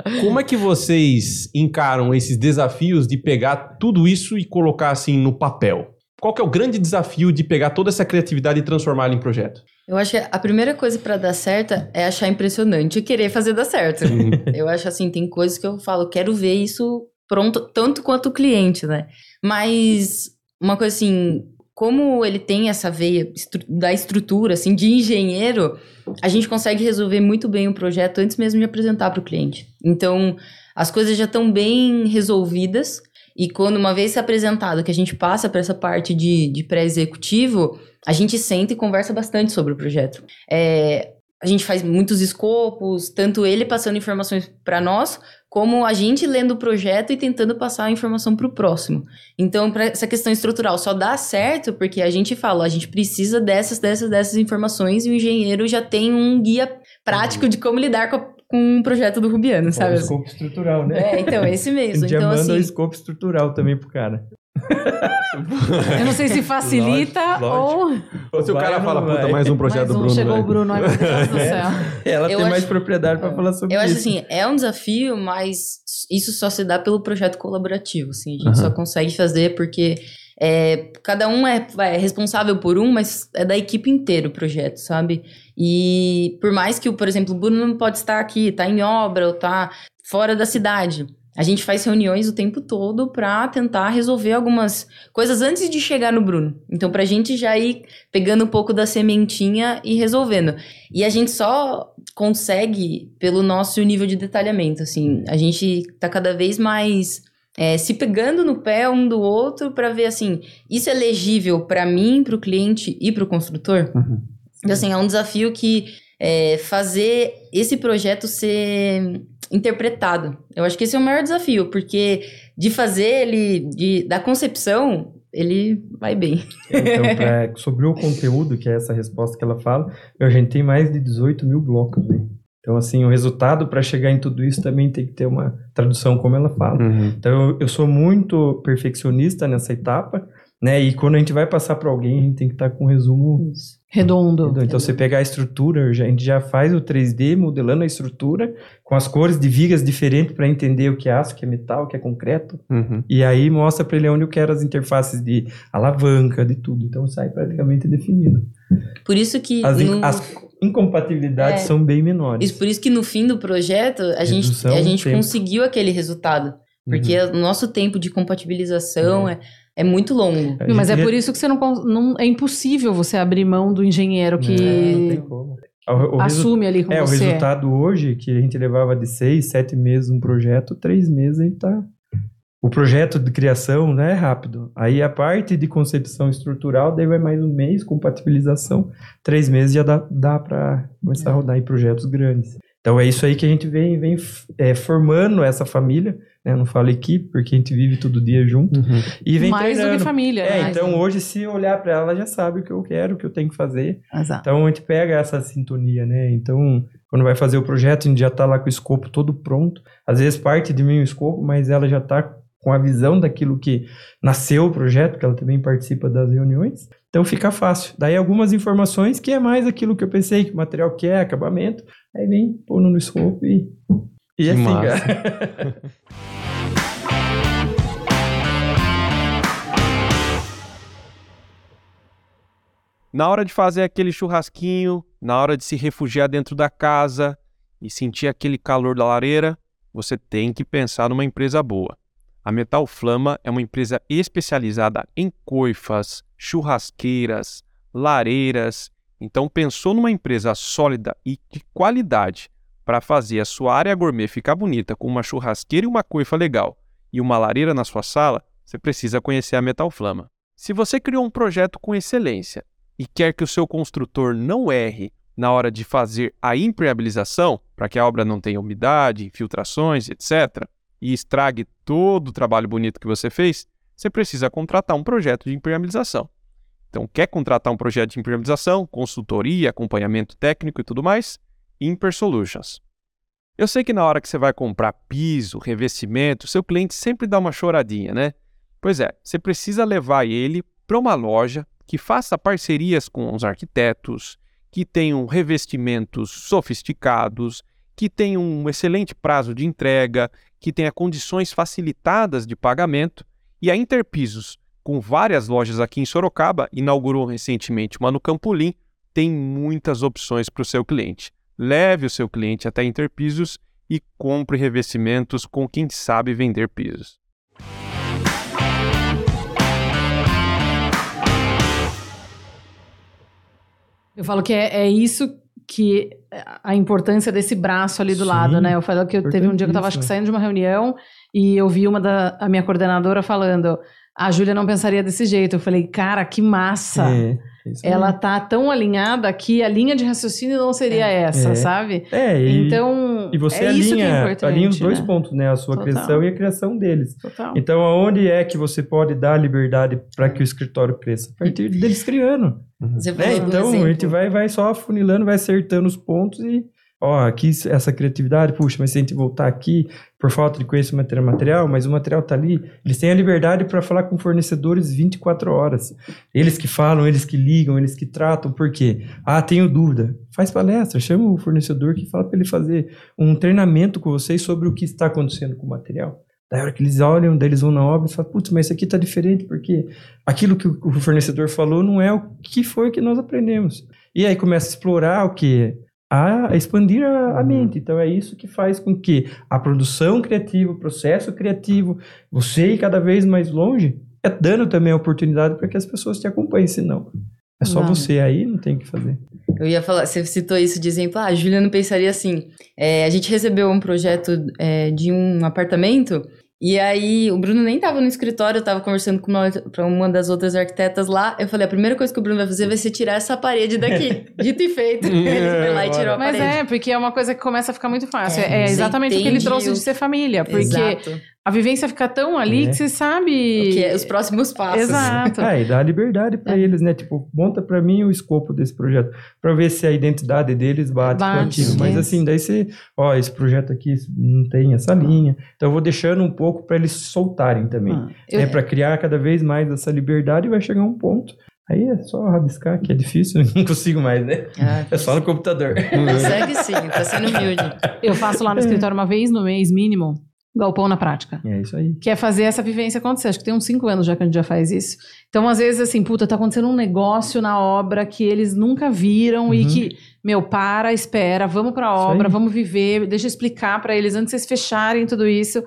É. Como é que vocês encaram esses desafios de pegar tudo isso e colocar assim no papel? Qual que é o grande desafio de pegar toda essa criatividade e transformá-la em projeto? Eu acho que a primeira coisa para dar certo é achar impressionante e querer fazer dar certo. Uhum. [LAUGHS] eu acho assim, tem coisas que eu falo, quero ver isso pronto, tanto quanto o cliente, né? Mas uma coisa assim, como ele tem essa veia da estrutura, assim, de engenheiro, a gente consegue resolver muito bem o projeto antes mesmo de apresentar para o cliente. Então, as coisas já estão bem resolvidas. E quando uma vez apresentado que a gente passa para essa parte de, de pré-executivo, a gente senta e conversa bastante sobre o projeto. É, a gente faz muitos escopos, tanto ele passando informações para nós, como a gente lendo o projeto e tentando passar a informação para o próximo. Então, para essa questão estrutural só dá certo porque a gente fala, a gente precisa dessas, dessas, dessas informações e o engenheiro já tem um guia prático de como lidar com, a, com um projeto do Rubiano, sabe? O escopo estrutural, né? É, então, esse mesmo. A gente então, já manda assim, o escopo estrutural também pro cara. [LAUGHS] Eu não sei se facilita lógico, ou... ou. se o cara fala, puta, mais um projeto mais um, do Bruno. Chegou o Bruno, ai meu Deus do [LAUGHS] céu. Ela eu tem acho, mais propriedade para falar sobre eu isso. Eu acho assim, é um desafio, mas isso só se dá pelo projeto colaborativo. Assim, a gente uhum. só consegue fazer porque é, cada um é, é, responsável por um, mas é da equipe inteira o projeto, sabe? E por mais que, por exemplo, o Bruno não pode estar aqui, tá em obra ou tá fora da cidade. A gente faz reuniões o tempo todo para tentar resolver algumas coisas antes de chegar no Bruno. Então, para a gente já ir pegando um pouco da sementinha e resolvendo. E a gente só consegue pelo nosso nível de detalhamento. Assim, a gente tá cada vez mais é, se pegando no pé um do outro para ver assim, isso é legível para mim, para o cliente e para o construtor. Uhum. Então, assim, é um desafio que é, fazer esse projeto ser interpretado. Eu acho que esse é o maior desafio, porque de fazer ele, de, da concepção, ele vai bem. Então, pra, [LAUGHS] sobre o conteúdo, que é essa resposta que ela fala, a gente tem mais de 18 mil blocos aí. Então, assim, o resultado para chegar em tudo isso também tem que ter uma tradução, como ela fala. Uhum. Então, eu, eu, sou muito perfeccionista nessa etapa, né? E quando a gente vai passar para alguém, a gente tem que estar tá com um resumo isso. Redondo. Então, Redondo. você pegar a estrutura, a gente já faz o 3D modelando a estrutura com as cores de vigas diferentes para entender o que é aço, o que é metal, o que é concreto. Uhum. E aí mostra para ele onde eu quero as interfaces de alavanca, de tudo. Então sai praticamente definido. Por isso que. As, no... as incompatibilidades é. são bem menores. Isso, por isso que no fim do projeto a gente, a gente conseguiu aquele resultado. Porque o nosso tempo de compatibilização é, é muito longo. Não, mas é por isso que você não, não- É impossível você abrir mão do engenheiro que É, não tem como. O- o assume ali com É, o você. resultado hoje, que a gente levava de seis, sete meses um projeto, três meses a gente tá. O projeto de criação né, é rápido. Aí a parte de concepção estrutural, daí vai mais um mês, compatibilização, três meses já dá, dá para começar a rodar em projetos grandes. Então é isso aí que a gente vem, vem é, formando essa família, né? Eu não falo equipe, porque a gente vive todo dia junto. Uhum. E vem Mais do que treinando. família. É, né? então hoje, se olhar para ela, ela já sabe o que eu quero, o que eu tenho que fazer. Exato. Então a gente pega essa sintonia, né? Então, quando vai fazer o projeto, a gente já tá lá com o escopo todo pronto. Às vezes parte de mim o escopo, mas ela já tá com a visão daquilo que nasceu o projeto, que ela também participa das reuniões. Então fica fácil. Daí algumas informações que é mais aquilo que eu pensei, que o material quer, acabamento. Aí vem pondo no escopo e. E Que assim, massa. cara. [LAUGHS] Na hora de fazer aquele churrasquinho, na hora de se refugiar dentro da casa e sentir aquele calor da lareira, você tem que pensar numa empresa boa. A Metal Flama é uma empresa especializada em coifas, churrasqueiras, lareiras. Então pensou numa empresa sólida e de qualidade para fazer a sua área gourmet ficar bonita com uma churrasqueira e uma coifa legal e uma lareira na sua sala, você precisa conhecer a Metal Flama. Se você criou um projeto com excelência e quer que o seu construtor não erre na hora de fazer a impermeabilização, para que a obra não tenha umidade, infiltrações, etc., e estrague todo o trabalho bonito que você fez, você precisa contratar um projeto de impermeabilização. Então, quer contratar um projeto de impermeabilização, consultoria, acompanhamento técnico e tudo mais? Imper Solutions. Eu sei que na hora que você vai comprar piso, revestimento, seu cliente sempre dá uma choradinha, né? Pois é, você precisa levar ele para uma loja que faça parcerias com os arquitetos, que tenham revestimentos sofisticados, que tenham um excelente prazo de entrega, que tenha condições facilitadas de pagamento. E a Interpisos, com várias lojas aqui em Sorocaba, inaugurou recentemente uma no Campolim, tem muitas opções para o seu cliente. Leve o seu cliente até Interpisos e compre revestimentos com quem sabe vender pisos. Eu falo que é, é isso que a importância desse braço ali do Sim, lado, né? Eu falo que eu teve um dia que eu tava acho que saindo de uma reunião e eu vi uma da a minha coordenadora falando: "A Júlia não pensaria desse jeito". Eu falei: "Cara, que massa". É. Ela tá tão alinhada que a linha de raciocínio não seria essa, É. sabe? É, e, então, e você é é alinha, alinha os dois né? pontos, né? A sua Total. criação e a criação deles. Total. Então, aonde é que você pode dar liberdade para que o escritório cresça? A partir deles criando. Você né? Então, a exemplo. gente vai, vai só afunilando, vai acertando os pontos e, ó, aqui essa criatividade, puxa, mas se a gente voltar aqui, por falta de conhecimento material, mas o material tá ali, eles têm a liberdade para falar com fornecedores 24 horas. Eles que falam, eles que ligam, eles que tratam, por quê? Ah, tenho dúvida. Faz palestra, chama o fornecedor que fala para ele fazer um treinamento com vocês sobre o que está acontecendo com o material. Da hora que eles olham, daí eles vão na obra e falam, putz, mas isso aqui tá diferente, porque aquilo que o fornecedor falou não é o que foi que nós aprendemos. E aí começa a explorar o que? A expandir a, a mente. Então é isso que faz com que a produção criativa, o processo criativo, você ir cada vez mais longe, é dando também a oportunidade para que as pessoas te acompanhem, senão é só Não. você aí, não tem o que fazer. Eu ia falar, você citou isso de exemplo, ah, a Júlia não pensaria assim. É, a gente recebeu um projeto é, de um apartamento, e aí o Bruno nem tava no escritório, eu tava conversando com uma, uma das outras arquitetas lá. Eu falei, a primeira coisa que o Bruno vai fazer vai ser tirar essa parede daqui. [LAUGHS] Dito e feito. Ele foi lá e tirou a Mas parede. é, porque é uma coisa que começa a ficar muito fácil. É, É, exatamente o que ele trouxe o- de ser família. Porque Exato. A vivência fica tão ali É. que você sabe. O que é os próximos passos. Exato. Ah, e dá liberdade para eles, né? Tipo, monta para mim o escopo desse projeto, para ver se a identidade deles bate, com Bate, aquilo. Mas assim, daí você, ó, esse projeto aqui não tem essa linha. Então eu vou deixando um pouco para eles soltarem também. Ah, eu- É para criar cada vez mais essa liberdade e vai chegar um ponto. Aí é só rabiscar, que é difícil, [LAUGHS] não consigo mais, né? Ah, É só no computador. Consegue sim, tá sendo humilde. Eu faço lá no escritório uma vez no mês mínimo, galpão na prática. É isso aí. Que é fazer essa vivência acontecer. Acho que tem uns cinco anos já que a gente já faz isso. Então, às vezes, assim, puta, tá acontecendo um negócio na obra que eles nunca viram e Uhum. que meu, para, espera, vamos pra Isso obra, vamos viver, deixa eu explicar pra eles antes de vocês fecharem tudo isso.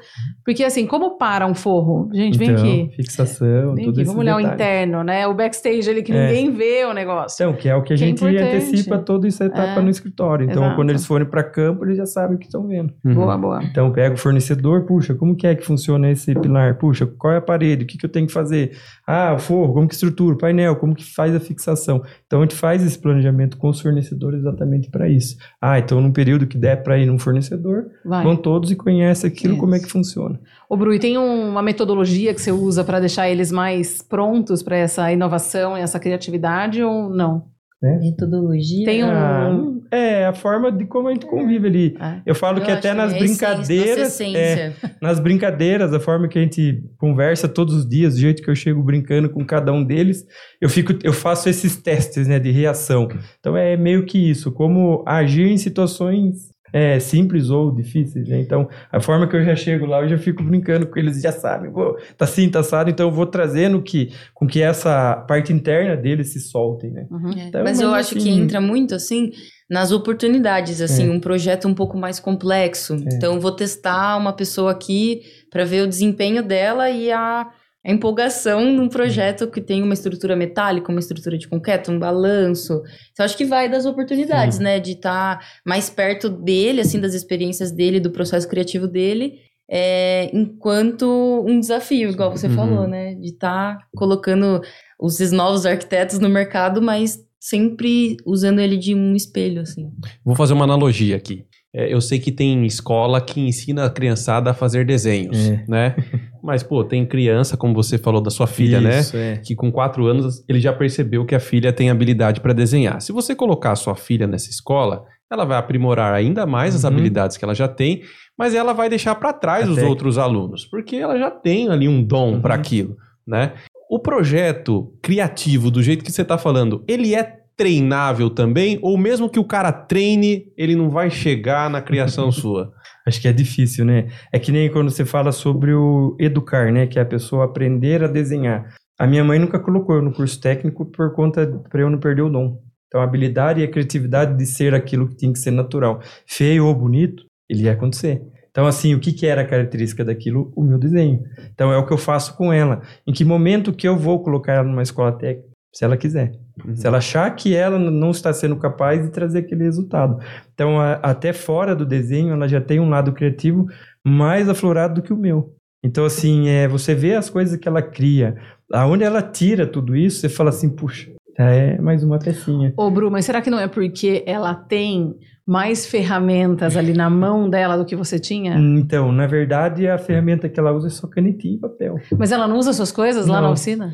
Porque assim, como para um forro? Gente, vem Então, aqui. Fixação, Vem tudo aqui, isso. vamos olhar o interno, né? O backstage ali que É. ninguém vê o negócio. Então, que é o que a Que é gente importante. antecipa toda essa etapa É. no escritório. Então, Exato. quando eles forem para campo, eles já sabem o que estão vendo. Uhum. Boa, boa. Então, pega o fornecedor, puxa, como que é que funciona esse pilar? Puxa, qual é a parede? O que, que eu tenho que fazer? Ah, o forro, como que estrutura? O painel, como que faz a fixação? Então, a gente faz esse planejamento com os fornecedores exatamente para isso. Ah, então, num período que der para ir num fornecedor, Vai. vão todos e conhecem aquilo, Isso. como é que funciona. Ô, Bru, e tem um- uma metodologia que você usa para deixar eles mais prontos para essa inovação e essa criatividade ou não? Metodologia. Tem um- Ah, é, a forma de como a gente convive ali. É. Eu falo Eu que até nas é a essência, nossa brincadeiras. é, nas brincadeiras, a forma que a gente conversa todos os dias, do jeito que eu chego brincando com cada um deles, eu fico, eu faço esses testes, né, de reação. Então é meio que isso, como agir em situações é, simples ou difíceis, né? Então a forma que eu já chego lá, eu já fico brincando com eles, já sabem, pô, tá assim, tá assado, então eu vou trazendo que, com que essa parte interna deles se soltem, né? Uhum. É, Então, mas eu mas acho assim- que entra muito assim nas oportunidades, assim, É. um projeto um pouco mais complexo. Então, vou testar uma pessoa aqui para ver o desempenho dela e a, a empolgação num projeto que tem uma estrutura metálica, uma estrutura de concreto, um balanço. Então, acho que vai das oportunidades, né? De estar mais perto dele, assim, das experiências dele, do processo criativo dele. é, enquanto um desafio, igual você Uhum. falou, né? De estar colocando os novos arquitetos no mercado, mas sempre usando ele de um espelho, assim. Vou fazer uma analogia aqui. É, eu sei que tem escola que ensina a criançada a fazer desenhos, É. né? [LAUGHS] Mas, pô, tem criança, como você falou da sua filha, né? Isso, é. Que com quatro anos ele já percebeu que a filha tem habilidade para desenhar. Se você colocar a sua filha nessa escola, ela vai aprimorar ainda mais as Uhum. habilidades que ela já tem, mas ela vai deixar para trás A os outros alunos, porque ela já tem ali um dom Uhum. para aquilo, né? O projeto criativo, do jeito que você está falando, ele é treinável também? Ou mesmo que o cara treine, ele não vai chegar na criação [LAUGHS] sua? Acho que é difícil, né? É que nem quando você fala sobre o educar, né? Que é a pessoa aprender a desenhar. A minha mãe nunca colocou eu no curso técnico por conta para eu não perder o dom. Então, a habilidade e a criatividade de ser aquilo que tem que ser natural. Feio ou bonito, ele ia acontecer. Então, assim, o que, que era a característica daquilo? O meu desenho. Então, é o que eu faço com ela. Em que momento que eu vou colocar ela numa escola técnica? Se ela quiser. Se ela achar que ela não está sendo capaz de trazer aquele resultado. Então, a- até fora do desenho, ela já tem um lado criativo mais aflorado do que o meu. Então, assim, é, você vê as coisas que ela cria, aonde ela tira tudo isso, você fala assim, puxa, é mais uma pecinha. Ô, Bru, mas será que não é porque ela tem mais ferramentas ali na mão dela do que você tinha? Então, na verdade, a ferramenta que ela usa é só canetinha e papel. Mas ela não usa suas coisas lá Não. na oficina?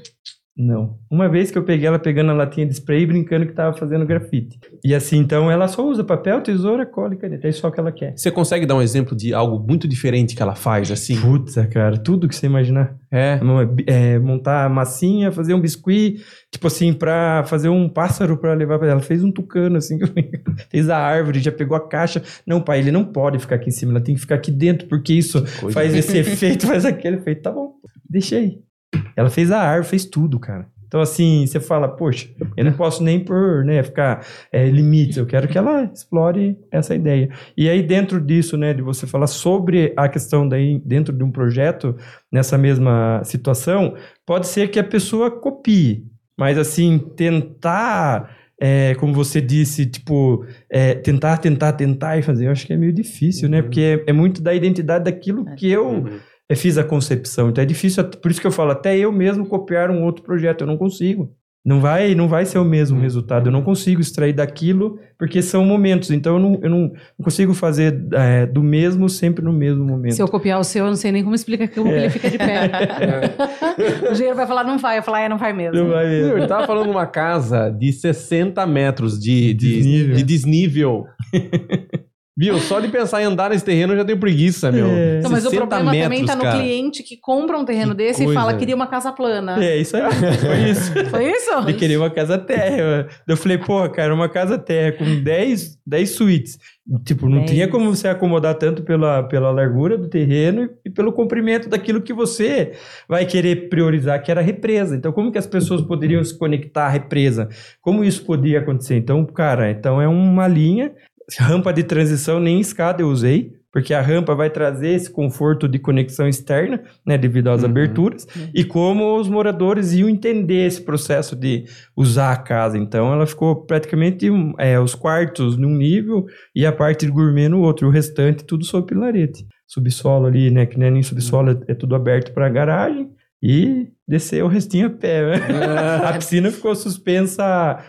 Não. Uma vez que eu peguei ela pegando a latinha de spray e brincando que tava fazendo grafite. E assim, então, ela só usa papel, tesoura, cola e caneta. É só o que ela quer. Você consegue dar um exemplo de algo muito diferente que ela faz, assim? Putz, cara, tudo que você imaginar. É. É, montar massinha, fazer um biscuit, tipo assim, pra fazer um pássaro pra levar pra ela. Ela fez um tucano, assim, [LAUGHS] fez a árvore, já pegou a caixa. Não, pai, ele não pode ficar aqui em cima, ela tem que ficar aqui dentro, porque isso faz esse [LAUGHS] efeito, faz aquele efeito. Tá bom, deixei. Ela fez a árvore, fez tudo, cara. Então, assim, você fala, poxa, eu não posso nem por, né, ficar é, limites, eu quero que ela explore essa ideia. E aí, dentro disso, né, de você falar sobre a questão daí, dentro de um projeto, nessa mesma situação, pode ser que a pessoa copie, mas, assim, tentar, é, como você disse, tipo, é, tentar, tentar, tentar e fazer, eu acho que é meio difícil, né, Uhum. porque é, é muito da identidade daquilo que eu Uhum. Eu fiz a concepção. Então é difícil, por isso que eu falo, até eu mesmo copiar um outro projeto, eu não consigo. Não vai, não vai ser o mesmo Uhum. resultado. Eu não consigo extrair daquilo, porque são momentos. Então eu não, eu não consigo fazer é, do mesmo sempre no mesmo momento. Se eu copiar o seu, eu não sei nem como explica como que ele fica de pé. [LAUGHS] [LAUGHS] o engenheiro vai falar, não vai. Eu falar, é, não vai mesmo. Não vai mesmo. ele tava falando de uma casa de 60 metros de, de, Desnível. de desnível. [LAUGHS] Viu? Só de pensar em andar nesse terreno eu já tenho preguiça, meu. É. Não, mas o 60 problema também metros, tá no cara. cliente que compra um terreno Que desse coisa. e fala que queria uma casa plana. É, isso aí. Foi isso. [LAUGHS] Foi isso? Ele queria uma casa térrea. Eu falei, pô, cara, uma casa térrea com 10, 10 suítes. Tipo, não tinha como você acomodar tanto pela, pela largura do terreno e pelo comprimento daquilo que você vai querer priorizar, que era a represa. Então, como que as pessoas poderiam se conectar à represa? Como isso podia acontecer? Então, cara, então é uma linha, rampa de transição, nem escada eu usei, porque a rampa vai trazer esse conforto de conexão externa, né, devido às Uhum. aberturas, e como os moradores iam entender esse processo de usar a casa. Então, ela ficou praticamente é, os quartos num nível e a parte de gourmet no outro, o restante tudo sob pilarete. Subsolo ali, né, que não é nem subsolo, é, é tudo aberto para garagem. E descer o restinho a pé, né? [LAUGHS] A piscina ficou suspensa,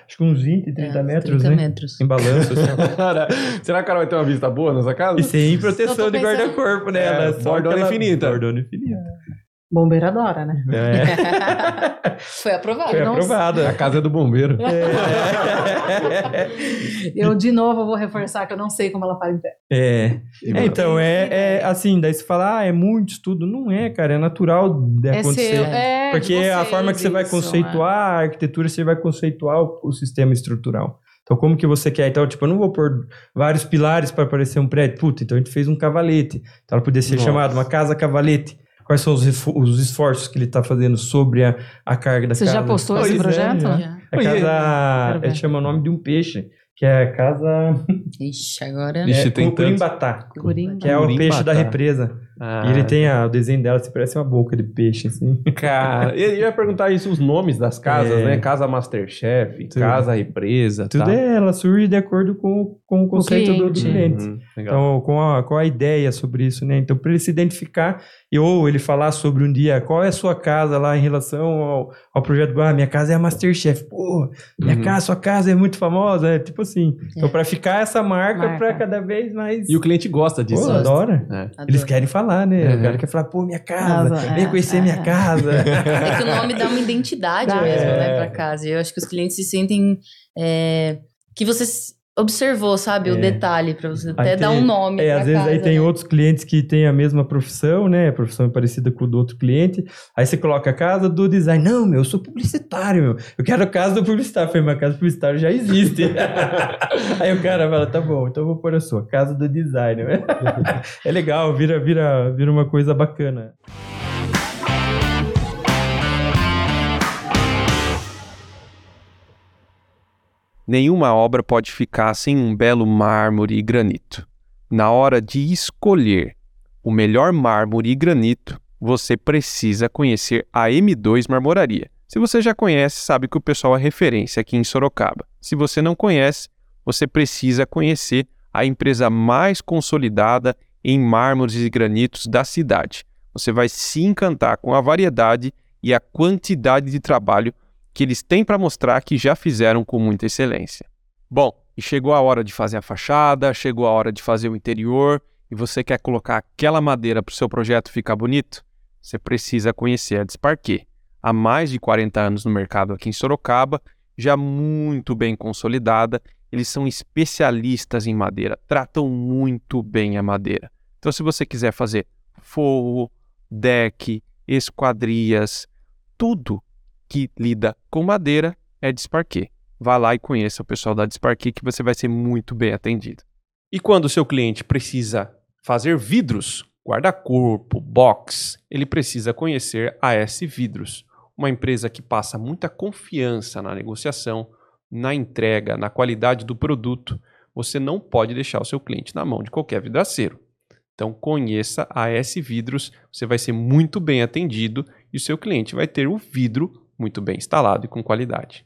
acho que uns 20, 30 É, metros, 30 né? metros. Em balanço, assim. [LAUGHS] Cara, será que ela vai ter uma vista boa nessa casa? E sem proteção de guarda-corpo, né? É, é bordona aquela- infinita. Bordona infinita. Bombeiro adora, né? É. [LAUGHS] Foi aprovado. Foi aprovada. A casa é do bombeiro. É. Eu, de novo, vou reforçar que eu não sei como ela para em pé. É. É, então, é, é assim, daí você fala, ah, é muito estudo. Não é, cara, é natural de É acontecer. seu, é de Porque a vocês forma que você vai isso, é. conceituar a arquitetura, você vai conceituar o, o sistema estrutural. Então, como que você quer? Então, tipo, eu não vou pôr vários pilares para aparecer um prédio. Puta, então a gente fez um cavalete. Então, ela podia ser Nossa. chamada uma casa cavalete. Quais são os, os esforços que ele está fazendo sobre a, a carga da Você casa? já postou Pois esse é, projeto? já. Já. A casa, ele chama o nome de um peixe, que é a casa Ixi, agora. Ixi, é, tem tantos. Curimbatá, Coringa. que é o Curimbatá. peixe da represa. Ah, E ele tem a- o desenho dela, se parece uma boca de peixe, assim. [LAUGHS] Cara, eu ia perguntar isso, os nomes das casas, É. né? Casa Masterchef, Tudo. Casa Represa. Tudo tal. é, ela surge de acordo com, com o conceito do, do cliente. cliente. Uhum. Então, com a, com a ideia sobre isso, né? Então, para ele se identificar, e, ou ele falar sobre um dia qual é a sua casa lá em relação ao, ao projeto, ah, minha casa é a Masterchef, pô, minha Uhum. casa, sua casa é muito famosa, é tipo assim. Então, É. para ficar essa marca, Marca. para cada vez mais. E o cliente gosta Pô, disso. Gosta. adora. É. Adoro. Eles querem falar, né? Uhum. O cara quer falar, pô, minha casa, Casa, vem é, conhecer é. minha casa. [LAUGHS] É que o nome dá uma identidade Dá. mesmo, É. né, pra casa. E eu acho que os clientes se sentem é, que você observou, sabe, o É. detalhe, pra você até dar tem- um nome É, às vezes casa, aí tem né? outros clientes que têm a mesma profissão, né? A profissão é parecida com o do outro cliente. Aí você coloca a casa do design. Não, meu, eu sou publicitário, meu. Eu quero a casa do publicitário. Eu falei, mas a casa do publicitário já existe. [LAUGHS] aí o cara fala, tá bom, então eu vou pôr a sua, casa do design. [LAUGHS] é legal, vira, vira, vira uma coisa bacana. Nenhuma obra pode ficar sem um belo mármore e granito. Na hora de escolher o melhor mármore e granito, você precisa conhecer a M2 Marmoraria. Se você já conhece, sabe que o pessoal é referência aqui em Sorocaba. Se você não conhece, você precisa conhecer a empresa mais consolidada em mármores e granitos da cidade. Você vai se encantar com a variedade e a quantidade de trabalho que eles têm para mostrar que já fizeram com muita excelência. Bom, e chegou a hora de fazer a fachada, chegou a hora de fazer o interior e você quer colocar aquela madeira para o seu projeto ficar bonito? Você precisa conhecer a Desparquet. Há mais de 40 anos no mercado aqui em Sorocaba, já muito bem consolidada, eles são especialistas em madeira, tratam muito bem a madeira. Então, se você quiser fazer forro, deck, esquadrias, tudo que lida com madeira é Desparquet. Vá lá e conheça o pessoal da Desparquet que você vai ser muito bem atendido. E quando o seu cliente precisa fazer vidros, guarda-corpo, box, ele precisa conhecer a S Vidros, uma empresa que passa muita confiança na negociação, na entrega, na qualidade do produto. Você não pode deixar o seu cliente na mão de qualquer vidraceiro. Então conheça a S Vidros, você vai ser muito bem atendido e o seu cliente vai ter o vidro muito bem instalado e com qualidade.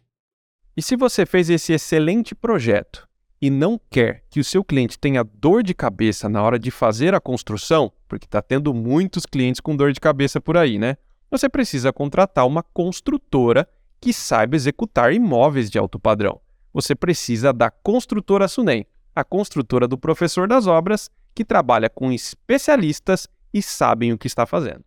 E se você fez esse excelente projeto e não quer que o seu cliente tenha dor de cabeça na hora de fazer a construção, porque está tendo muitos clientes com dor de cabeça por aí, né? Você precisa contratar uma construtora que saiba executar imóveis de alto padrão. Você precisa da Construtora Sunem, a construtora do professor das obras, que trabalha com especialistas e sabem o que está fazendo.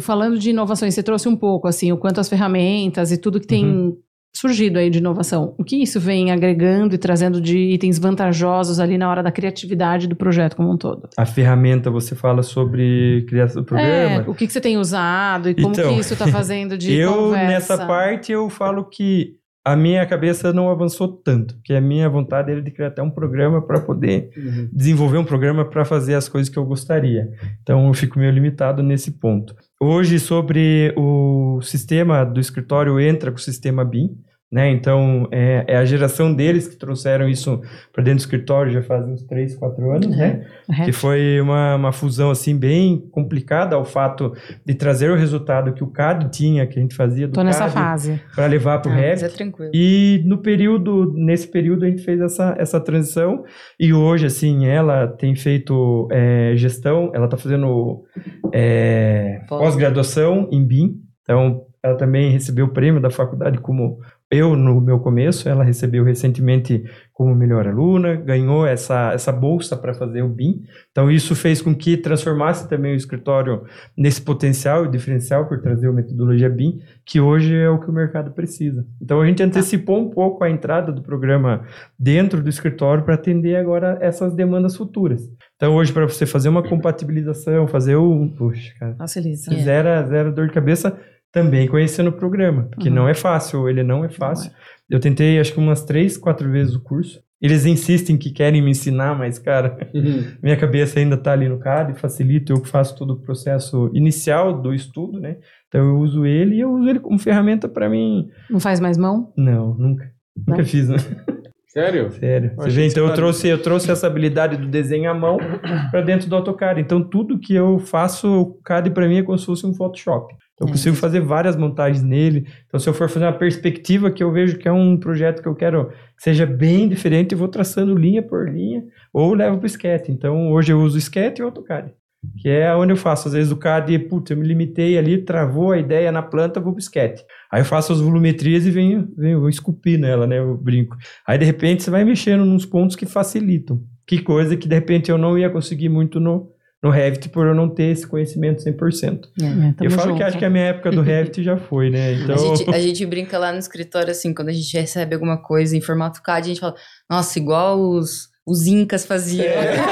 Falando de inovações, você trouxe um pouco, assim, o quanto as ferramentas e tudo que tem uhum. surgido aí de inovação. O que isso vem agregando e trazendo de itens vantajosos ali na hora da criatividade do projeto como um todo? A ferramenta, você fala sobre criação do programa? É, o que, que você tem usado e como então, que isso está fazendo de [LAUGHS] eu, conversa? Eu, nessa parte, eu falo que a minha cabeça não avançou tanto, que a minha vontade era de criar até um programa para poder uhum. desenvolver um programa para fazer as coisas que eu gostaria. Então eu fico meio limitado nesse ponto. Hoje sobre o sistema do escritório entra com o sistema BIM, né? Então, é, é, a geração deles que trouxeram isso para dentro do escritório já faz uns 3, 4 anos, uhum. né? Uhum. Que foi uma, uma fusão, assim, bem complicada ao fato de trazer o resultado que o CAD tinha, que a gente fazia do Tô nessa fase. Para levar para o ah, Revit. É tranquilo. E no período, nesse período a gente fez essa, essa transição e hoje, assim, ela tem feito é, gestão, ela está fazendo é, pós-graduação em BIM, então ela também recebeu o prêmio da faculdade como eu, no meu começo, ela recebeu recentemente como melhor aluna, ganhou essa, essa bolsa para fazer o BIM. Então, isso fez com que transformasse também o escritório nesse potencial e diferencial por trazer a metodologia BIM, que hoje é o que o mercado precisa. Então, a gente antecipou um pouco a entrada do programa dentro do escritório para atender agora essas demandas futuras. Então, hoje, para você fazer uma compatibilização, fazer o. Puxa, cara. Facilita. Zero, zero dor de cabeça também conhecendo o programa, porque uhum. não é fácil, ele não é fácil. Não é. Eu tentei, acho que umas três, quatro vezes o curso. Eles insistem que querem me ensinar, mas, cara, uhum. [LAUGHS] minha cabeça ainda tá ali no CAD, facilita, eu faço todo o processo inicial do estudo, né? Então eu uso ele e eu uso ele como ferramenta para mim. Não faz mais mão? Não, nunca. Nunca fiz, né? Sério? [LAUGHS] Sério. Você vê, então eu trouxe, eu trouxe essa habilidade do desenho à mão para dentro do AutoCAD. Então tudo que eu faço, o CAD para mim é como se fosse um Photoshop. Eu é. consigo fazer várias montagens nele. Então, se eu for fazer uma perspectiva que eu vejo que é um projeto que eu quero que seja bem diferente, eu vou traçando linha por linha ou levo para o Sketch. Então, hoje eu uso o Sketch e o AutoCAD, que é onde eu faço. Às vezes o CAD, putz, eu me limitei ali, travou a ideia na planta, vou para o Sketch. Aí eu faço as volumetrias e venho, venho vou esculpir nela, né? Eu brinco. Aí, de repente, você vai mexendo nos pontos que facilitam. Que coisa que, de repente, eu não ia conseguir muito no, no Revit por eu não ter esse conhecimento 100%. É, é eu falo junto. que acho que a minha época do Revit já foi, né? Então... A, gente, a [LAUGHS] gente brinca lá no escritório, assim, quando a gente recebe alguma coisa em formato CAD, a gente fala, nossa, igual os os incas faziam. É. [LAUGHS]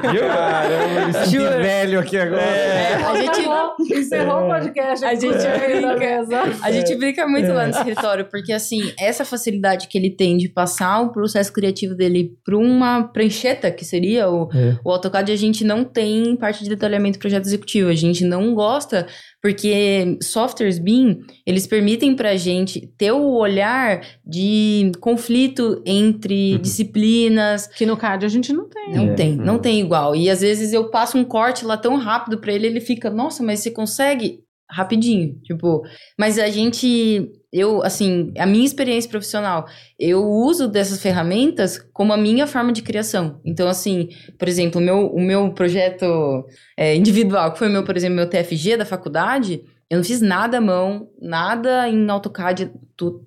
Caramba, Juro. velho aqui agora. É. A gente encerrou o podcast. A gente brinca. A gente brinca muito lá no escritório, porque assim, essa facilidade que ele tem de passar o processo criativo dele para uma prancheta, que seria o, é. o AutoCAD, a gente não tem parte de detalhamento projeto executivo. A gente não gosta porque softwares BIM, eles permitem para a gente ter o olhar de conflito entre uhum. disciplinas. Que no CAD a gente não tem. Não é. tem, não uhum. tem igual. E às vezes eu passo um corte lá tão rápido para ele, ele fica, nossa, mas você consegue? rapidinho, tipo, mas a gente, eu, assim, a minha experiência profissional, eu uso dessas ferramentas como a minha forma de criação. Então, assim, por exemplo, o meu, o meu projeto é, individual, que foi o meu, por exemplo, meu TFG da faculdade, eu não fiz nada à mão, nada em AutoCAD,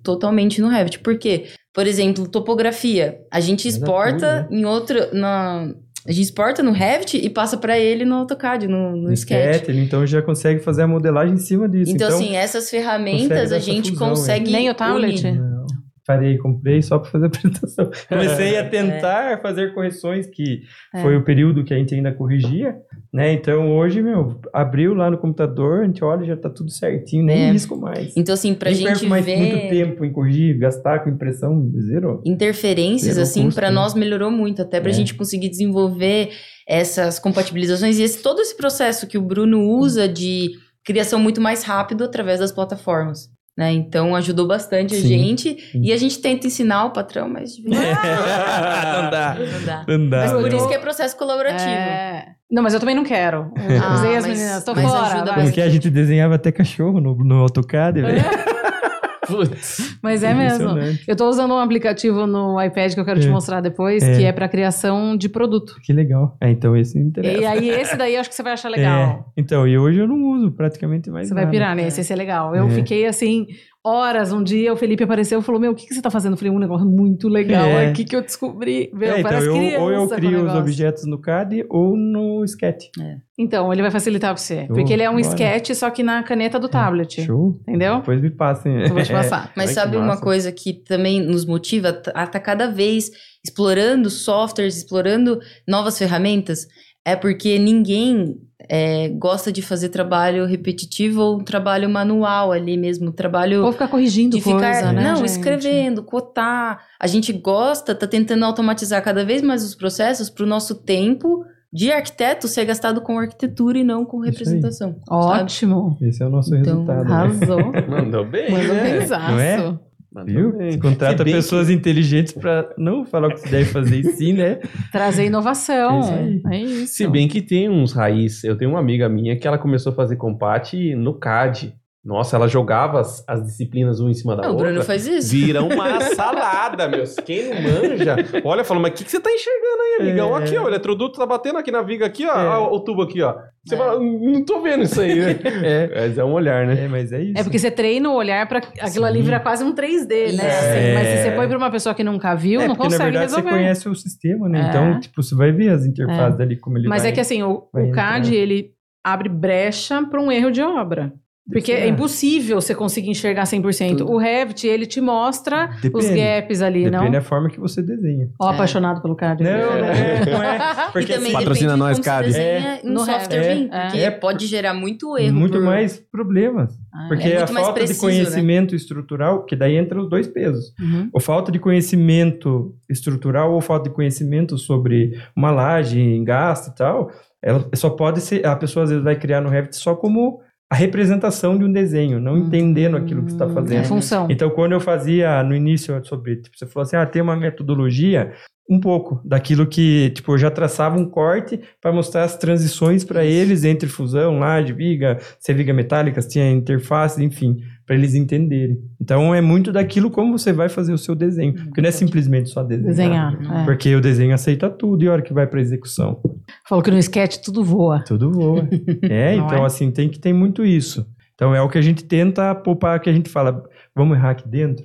totalmente no Revit. Por quê? Por exemplo, topografia. A gente exporta né? em outro, na, a gente exporta no Revit e passa para ele no AutoCAD, no, no, no Sketch. Sketch. Ele então já consegue fazer a modelagem em cima disso. Então, então assim, essas ferramentas a gente fusão, consegue. Nem o tablet? Não. Parei, comprei só para fazer a [LAUGHS] apresentação. Comecei a tentar é. fazer correções, que é. foi o período que a gente ainda corrigia, né? Então hoje, meu, abriu lá no computador, a gente olha já tá tudo certinho, nem é. risco mais. Então, assim, pra nem gente mais ver. muito tempo em corrigir, gastar com impressão, zero. Interferências, zero assim, para nós melhorou muito, até pra é. gente conseguir desenvolver essas compatibilizações e esse, todo esse processo que o Bruno usa de criação muito mais rápido através das plataformas. Né? Então ajudou bastante Sim. a gente. E a gente tenta ensinar o patrão, mas. [LAUGHS] não dá. Não dá. Não dá. Mas por isso que é processo colaborativo. É... Não, mas eu também não quero. Eu ah, usei as meninas, tô fora. Porque a gente desenhava até cachorro no, no AutoCAD, velho. [LAUGHS] Putz. Mas é mesmo. Eu tô usando um aplicativo no iPad que eu quero é. te mostrar depois, é. que é para criação de produto. Que legal. É, então esse me interessa. E aí esse daí eu acho que você vai achar legal. É. Então, e hoje eu não uso praticamente mais Você nada. vai pirar nesse, esse é legal. Eu é. fiquei assim horas um dia, o Felipe apareceu e falou: Meu, o que, que você tá fazendo? Eu falei, um negócio muito legal É. aqui que eu descobri. Meu, É, então, parece eu- criança ou eu crio os objetos no CAD ou no Sketch. Então, ele vai facilitar pra você. Porque ele é um bora. sketch, só que na caneta do tablet. Show. Entendeu? Depois me passem. Eu vou te [LAUGHS] passar. Mas sabe uma coisa que também nos motiva a estar cada vez explorando softwares, explorando novas ferramentas? É porque ninguém é, gosta de fazer trabalho repetitivo ou trabalho manual ali mesmo, trabalho Vou ficar corrigindo de coisa, ficar, né, não, gente? escrevendo, cotar. A gente gosta, tá tentando automatizar cada vez mais os processos para o nosso tempo de arquiteto ser gastado com arquitetura e não com representação. Ótimo. Esse é o nosso Então, resultado. né? Arrasou. Mandou bem, Mandou né? Não é? Mandou bem. Contrata pessoas inteligentes pra não falar o que você deve fazer e sim, né? Trazer inovação. É isso. É isso. Se bem que tem uns raiz. Eu tenho uma amiga minha que ela começou a fazer compate no CAD. Nossa, ela jogava as, as disciplinas uma em cima da Não, o outra. Bruno faz isso. Vira uma [LAUGHS] salada, meus. Quem não manja, olha, fala, mas o que, que você tá enxergando aí, amigão? É. Aqui, ó, o eletroduto tá batendo aqui na viga, aqui, ó, É. ó, o tubo aqui, ó. Você É. fala, não tô vendo isso aí, né? É. [LAUGHS] Mas é um olhar, né? É, mas é isso. É porque você treina o olhar pra aquilo ali Sim. virar quase um 3D, né? É. Assim, mas se você põe pra uma pessoa que nunca viu, É, não porque na consegue verdade resolver. você conhece o sistema, né? É. Então, tipo, você vai ver as interfaces dali, como ele Mas vai... é que assim, o, o CAD, entrar. ele abre brecha pra um erro de obra. Porque é É. impossível você conseguir enxergar 100%. Tudo. O Revit, ele te mostra os Depende. gaps ali, Depende não? da forma que você desenha. Ó, É. apaixonado pelo CAD. Não, não é, não é. [LAUGHS] Porque e também assim, Patrocina depende nós, você desenha No software bem, É. porque É. pode gerar muito erro. muito por- mais problemas. Ah, Porque é a muito mais falta preciso, de conhecimento estrutural, que daí entra os dois pesos. Uhum. Ou falta de conhecimento estrutural ou falta de conhecimento sobre uma laje, gasto e tal, ela só pode ser, a pessoa às vezes vai criar no Revit só como a representação de um desenho, não entendendo aquilo que está É fazendo. função. Então, quando eu fazia no início sobre, tipo, você falou assim, ah, tem uma metodologia, um pouco daquilo que, tipo, eu já traçava um corte para mostrar as transições para eles entre fusão, laje, viga, se é viga metálica, se tinha interface, enfim, para eles entenderem. Então, é muito daquilo como você vai fazer o seu desenho, porque não é simplesmente só desenhar. Desenhar. é. Porque o desenho aceita tudo e a hora que vai para execução, Falou que no sketch tudo voa. tudo voa. [LAUGHS] é, Não então é? assim, tem que ter muito isso. Então é o que a gente tenta poupar, que a gente fala, vamos errar aqui dentro,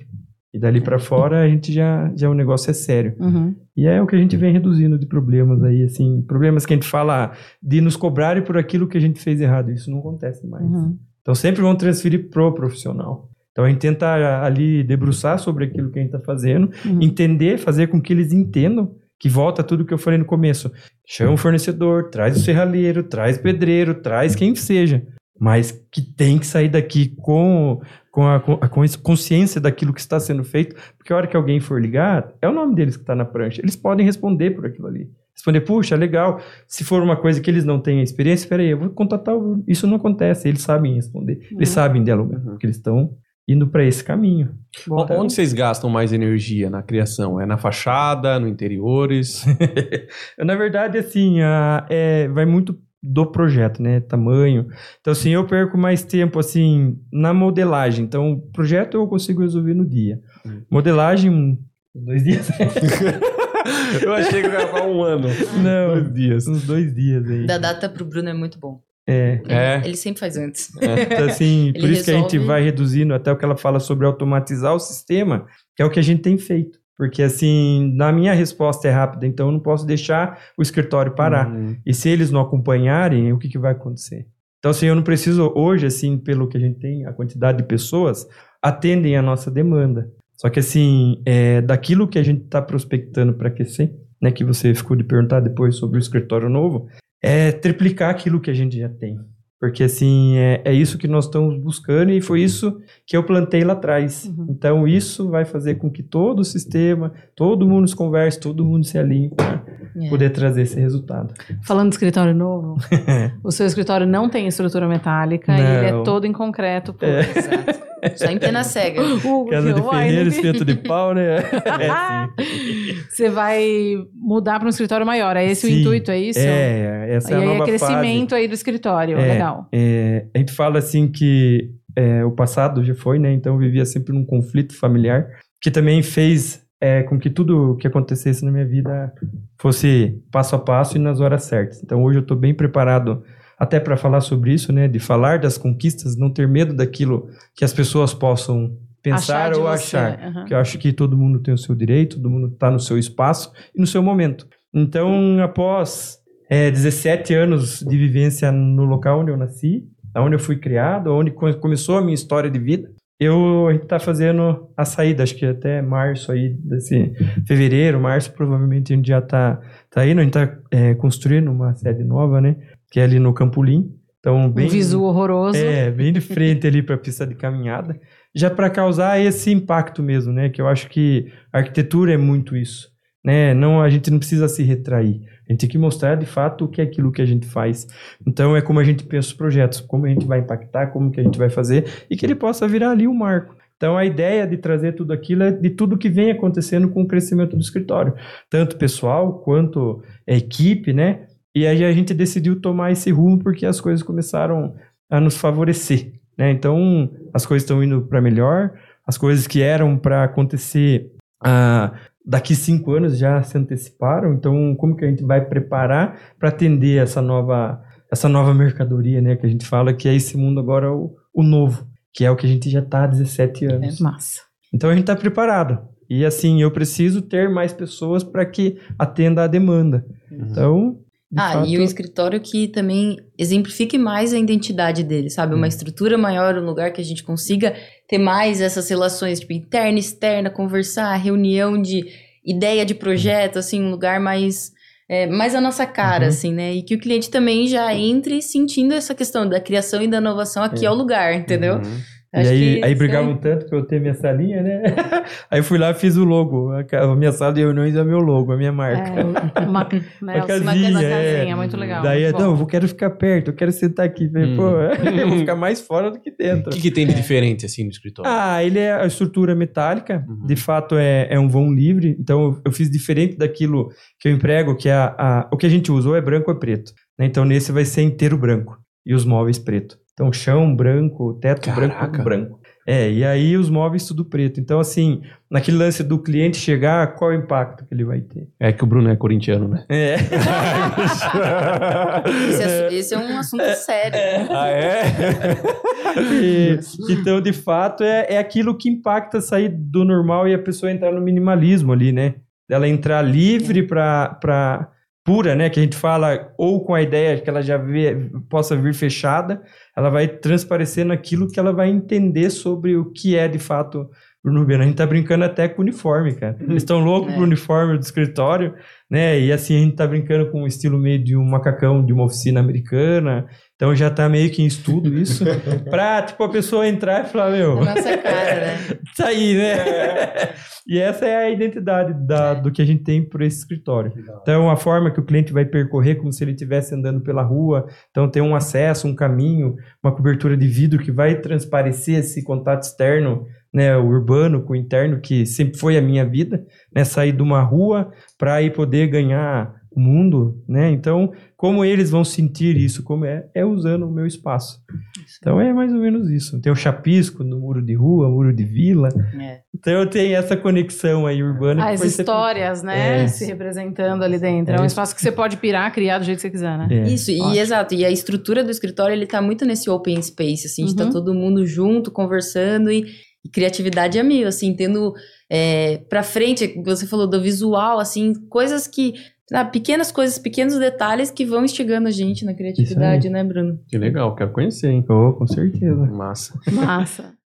e dali para fora a gente já, já o negócio é sério. Uhum. E é o que a gente vem reduzindo de problemas aí, assim, problemas que a gente fala de nos cobrarem por aquilo que a gente fez errado. Isso não acontece mais. Uhum. Então sempre vão transferir pro profissional. Então a gente tenta ali debruçar sobre aquilo que a gente está fazendo, Uhum. entender, fazer com que eles entendam que volta tudo que eu falei no começo. Chama o fornecedor, traz o serralheiro, traz pedreiro, traz quem seja. Mas que tem que sair daqui com, com, a, com a consciência daquilo que está sendo feito, porque a hora que alguém for ligar, é o nome deles que está na prancha. Eles podem responder por aquilo ali. Responder, puxa, legal. Se for uma coisa que eles não têm experiência, espera aí, eu vou contatar. o- Isso não acontece. Eles sabem responder. Eles Uhum. sabem dialogar, Uhum. porque eles estão indo para esse caminho. O- Onde vocês gastam mais energia na criação? É na fachada, no interiores? [LAUGHS] Na verdade, assim, a- é, vai muito do projeto, né? Tamanho. Então, assim, eu perco mais tempo, assim, na modelagem. Então, o projeto eu consigo resolver no dia. Hum. Modelagem, dois dias. [LAUGHS] Eu achei que eu ia falar um ano. Não, Dois dias. uns dois dias aí. Da data pro Bruno é muito bom. É. Ele, É. ele sempre faz antes. Então, assim, [LAUGHS] por isso que a gente resolve- vai reduzindo até o que ela fala sobre automatizar o sistema, que é o que a gente tem feito. Porque, assim, na minha resposta é rápida, então eu não posso deixar o escritório parar. Hum. E se eles não acompanharem, o que, que vai acontecer? Então, assim, eu não preciso, hoje, assim, pelo que a gente tem, a quantidade de pessoas atendem a nossa demanda. Só que, assim, é, daquilo que a gente está prospectando para aquecer, né, que você ficou de perguntar depois sobre o escritório novo, é triplicar aquilo que a gente já tem. Porque, assim, é, é isso que nós estamos buscando e foi isso que eu plantei lá atrás. Uhum. Então, isso vai fazer com que todo o sistema, todo mundo se converse, todo mundo se alinhe para É. poder trazer esse resultado. Falando de escritório novo, [LAUGHS] o seu escritório não tem estrutura metálica, Não. ele é todo em concreto. Pô. É. Exato. Só em pena cega. [LAUGHS] Uh, Casa de vai, ferreiro, espeto de pau, né? [LAUGHS] É. Você vai mudar para um escritório maior, é esse o Sim. intuito, é isso? É, essa é e a aí nova é crescimento aí do escritório, É. legal. É, a gente fala assim que é, o passado já foi, né? Então eu vivia sempre num conflito familiar, que também fez é, com que tudo que acontecesse na minha vida fosse passo a passo e nas horas certas. Então hoje eu estou bem preparado até para falar sobre isso, né? De falar das conquistas, não ter medo daquilo que as pessoas possam pensar Achar ou você, achar. aham. Porque eu acho que todo mundo tem o seu direito, todo mundo está no seu espaço e no seu momento. Então, após é, 17 anos de vivência no local onde eu nasci, onde eu fui criado, onde co- começou a minha história de vida, eu, a gente está fazendo a saída, acho que até março aí, desse fevereiro, março, provavelmente a gente já está tá indo, a gente está construindo uma sede nova, né? Que é ali no Campolim. Então, bem, Um visu horroroso. é, bem de frente ali para a pista de caminhada, já para causar esse impacto mesmo, né? Que eu acho que a arquitetura é muito isso, né? Não, a gente não precisa se retrair. A gente tem que mostrar de fato o que é aquilo que a gente faz. Então é como a gente pensa os projetos, como a gente vai impactar, como que a gente vai fazer e que ele possa virar ali um marco. Então a ideia de trazer tudo aquilo é de tudo que vem acontecendo com o crescimento do escritório, tanto pessoal quanto a equipe, né? E aí a gente decidiu tomar esse rumo porque as coisas começaram a nos favorecer, né? Então as coisas estão indo para melhor, as coisas que eram para acontecer ah, daqui cinco anos já se anteciparam. Então como que a gente vai preparar para atender essa nova essa nova mercadoria, né? Que a gente fala que é esse mundo agora o, o novo, que é o que a gente já está há 17 anos. É massa. Então a gente está preparado. E assim, eu preciso ter mais pessoas para que atenda a demanda. Então, de Ah, fato, e o escritório que também exemplifique mais a identidade dele, sabe? Uma estrutura maior, um lugar que a gente consiga ter mais essas relações, tipo, interna, externa, conversar, reunião de ideia de projeto, assim, um lugar mais, é, mais a nossa cara, Uhum. assim, né? E que o cliente também já entre sentindo essa questão da criação e da inovação aqui é, o lugar, entendeu? Uhum. E Acho aí, que aí brigavam é- tanto pra eu ter minha salinha, né? [LAUGHS] aí fui lá e fiz o logo. A minha sala de reuniões é meu logo, a minha marca. É, [LAUGHS] uma, Uma uma casinha, casinha, é. muito legal. Daí, muito não, bom. eu quero ficar perto, eu quero sentar aqui. Falei, Hum. Pô, [LAUGHS] eu vou ficar mais fora do que O dentro. que, que tem de diferente assim no escritório? Ah, ele é a estrutura metálica, Uhum. de fato é, é um vão livre, então eu, fiz diferente daquilo que eu emprego, que é a, a- o que a gente usou é branco ou preto. né? Então nesse vai ser inteiro branco e os móveis preto. Então chão branco, teto Caraca. branco, branco. É, e aí os móveis tudo preto. Então assim, naquele lance do cliente chegar, qual é o impacto que ele vai ter? É que o Bruno é corintiano, né? É. Esse é, esse é um assunto sério. ah, é? E, então, de fato, é, é aquilo que impacta sair do normal e a pessoa entrar no minimalismo ali, né? Ela entrar livre para para pura, né? Que a gente fala, ou com a ideia que ela já vê, possa vir fechada, ela vai transparecer naquilo que ela vai entender sobre o que é de fato Bruno Rubiano. A gente tá brincando até com o uniforme, cara. Eles estão loucos É. pro uniforme do escritório, né? E assim, a gente tá brincando com o estilo meio de um macacão de uma oficina americana. Então já tá meio que em estudo isso. [LAUGHS] pra, tipo, a pessoa entrar e falar, meu, nossa cara, né? isso [LAUGHS] aí, né? [LAUGHS] e essa é a identidade da, do que a gente tem por esse escritório. Então, a forma que o cliente vai percorrer, como se ele estivesse andando pela rua. Então, tem um acesso, um caminho, uma cobertura de vidro que vai transparecer esse contato externo, né, o urbano com o interno, que sempre foi a minha vida, né, sair de uma rua para ir poder ganhar o mundo, né? Então, como eles vão sentir isso? Como é? É usando o meu espaço. Então é mais ou menos isso. Tem o chapisco no muro de rua, muro de vila. É. Então tem essa conexão aí urbana. que As foi sempre- histórias, né? É. Se representando ali dentro. É, É um isso. espaço que você pode pirar, criar do jeito que você quiser, né? É. Isso, e Ótimo. exato. E a estrutura do escritório, ele tá muito nesse open space, assim, de tá Uhum. todo mundo junto, conversando e, e criatividade a mil, assim, tendo é, pra frente, você falou do visual, assim, coisas que, sabe, pequenas coisas, pequenos detalhes que vão instigando a gente na criatividade, né, Bruno? Que legal, quero conhecer, hein? Oh, com certeza. Massa. Massa. [LAUGHS]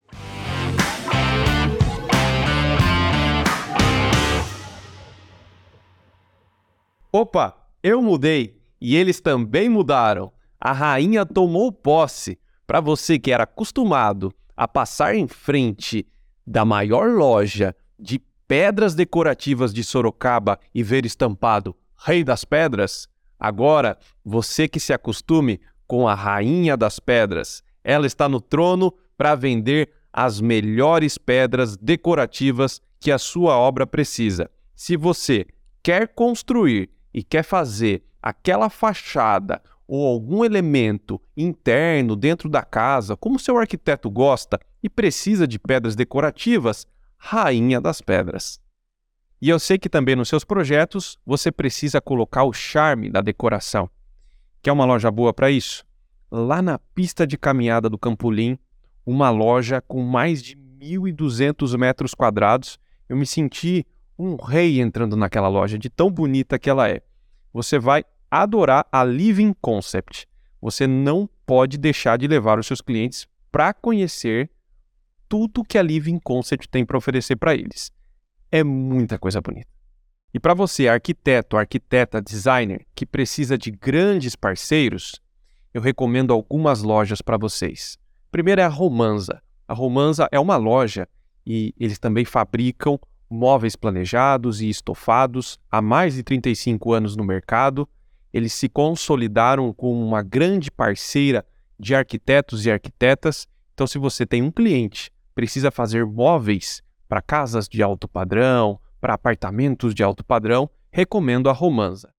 Opa, eu mudei e eles também mudaram. A rainha tomou posse. Para você que era acostumado a passar em frente da maior loja de pedras decorativas de Sorocaba e ver estampado Rei das Pedras, agora você que se acostume com a Rainha das Pedras. Ela está no trono para vender as melhores pedras decorativas que a sua obra precisa. Se você quer construir e quer fazer aquela fachada ou algum elemento interno dentro da casa, como seu arquiteto gosta e precisa de pedras decorativas, Rainha das Pedras. E eu sei que também nos seus projetos você precisa colocar o charme da decoração. Quer uma loja boa para isso? Lá na pista de caminhada do Campolim, uma loja com mais de 1.200 metros quadrados. Eu me senti um rei entrando naquela loja, de tão bonita que ela é. Você vai adorar a Living Concept. Você não pode deixar de levar os seus clientes para conhecer tudo que a Living Concept tem para oferecer para eles. É muita coisa bonita. E para você, arquiteto, arquiteta, designer, que precisa de grandes parceiros, eu recomendo algumas lojas para vocês. Primeiro é a Romanza. A Romanza é uma loja e eles também fabricam móveis planejados e estofados há mais de 35 anos no mercado. Eles se consolidaram como uma grande parceira de arquitetos e arquitetas. Então, se você tem um cliente, precisa fazer móveis para casas de alto padrão, para apartamentos de alto padrão, recomendo a Romanza.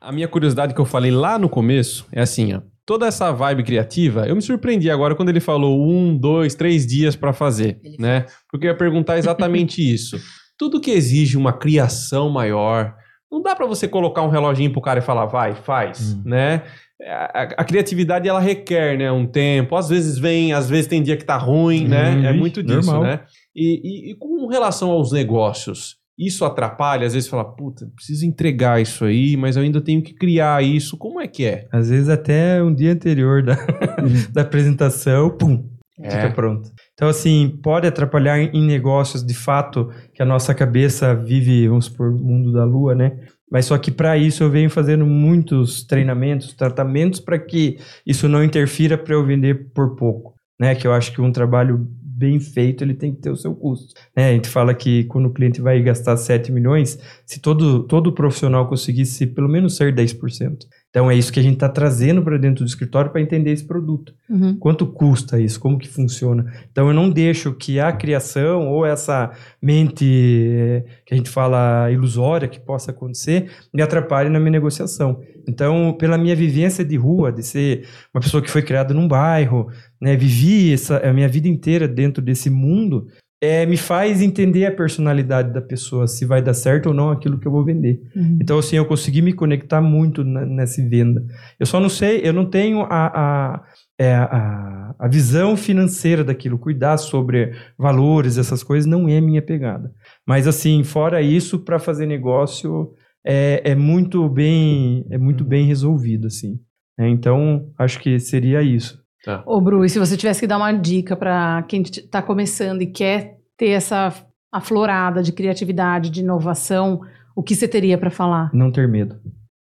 A minha curiosidade que eu falei lá no começo é assim, ó. Toda essa vibe criativa, eu me surpreendi agora quando ele falou um, dois, três dias para fazer, ele né? Porque eu ia perguntar exatamente [LAUGHS] isso. Tudo que exige uma criação maior, não dá para você colocar um reloginho pro cara e falar, vai, faz, hum. né? A, a, criatividade ela requer né, um tempo, às vezes vem, às vezes tem dia que tá ruim, né? Uhum. É muito disso, normal. né? E, e, e com relação aos negócios, isso atrapalha, às vezes fala, puta, preciso entregar isso aí, mas eu ainda tenho que criar isso. Como é que é? Às vezes até um dia anterior da, [LAUGHS] da apresentação, pum, é. fica pronto. Então, assim, pode atrapalhar em negócios de fato que a nossa cabeça vive, vamos supor, mundo da lua, né? Mas só que para isso eu venho fazendo muitos treinamentos, tratamentos para que isso não interfira para eu vender por pouco, né? Que eu acho que um trabalho bem feito, ele tem que ter o seu custo. Né? A gente fala que quando o cliente vai gastar 7 milhões, se todo, todo profissional conseguisse pelo menos ser 10%. Então é isso que a gente está trazendo para dentro do escritório para entender esse produto. Uhum. Quanto custa isso? Como que funciona? Então eu não deixo que a criação ou essa mente eh, que a gente fala ilusória que possa acontecer me atrapalhe na minha negociação. Então, pela minha vivência de rua, de ser uma pessoa que foi criada num bairro, né, vivi essa, a minha vida inteira dentro desse mundo, é, me faz entender a personalidade da pessoa, se vai dar certo ou não aquilo que eu vou vender. Uhum. Então, assim, eu consegui me conectar muito na, nessa venda. Eu só não sei, eu não tenho a, a, é, a, a visão financeira daquilo, cuidar sobre valores, essas coisas, não é minha pegada. Mas, assim, fora isso, para fazer negócio, é, é muito bem é muito bem resolvido assim. É, então acho que seria isso. Tá. Ô, Bru, e se você tivesse que dar uma dica para quem está começando e quer ter essa aflorada de criatividade, de inovação, o que você teria para falar? Não ter medo.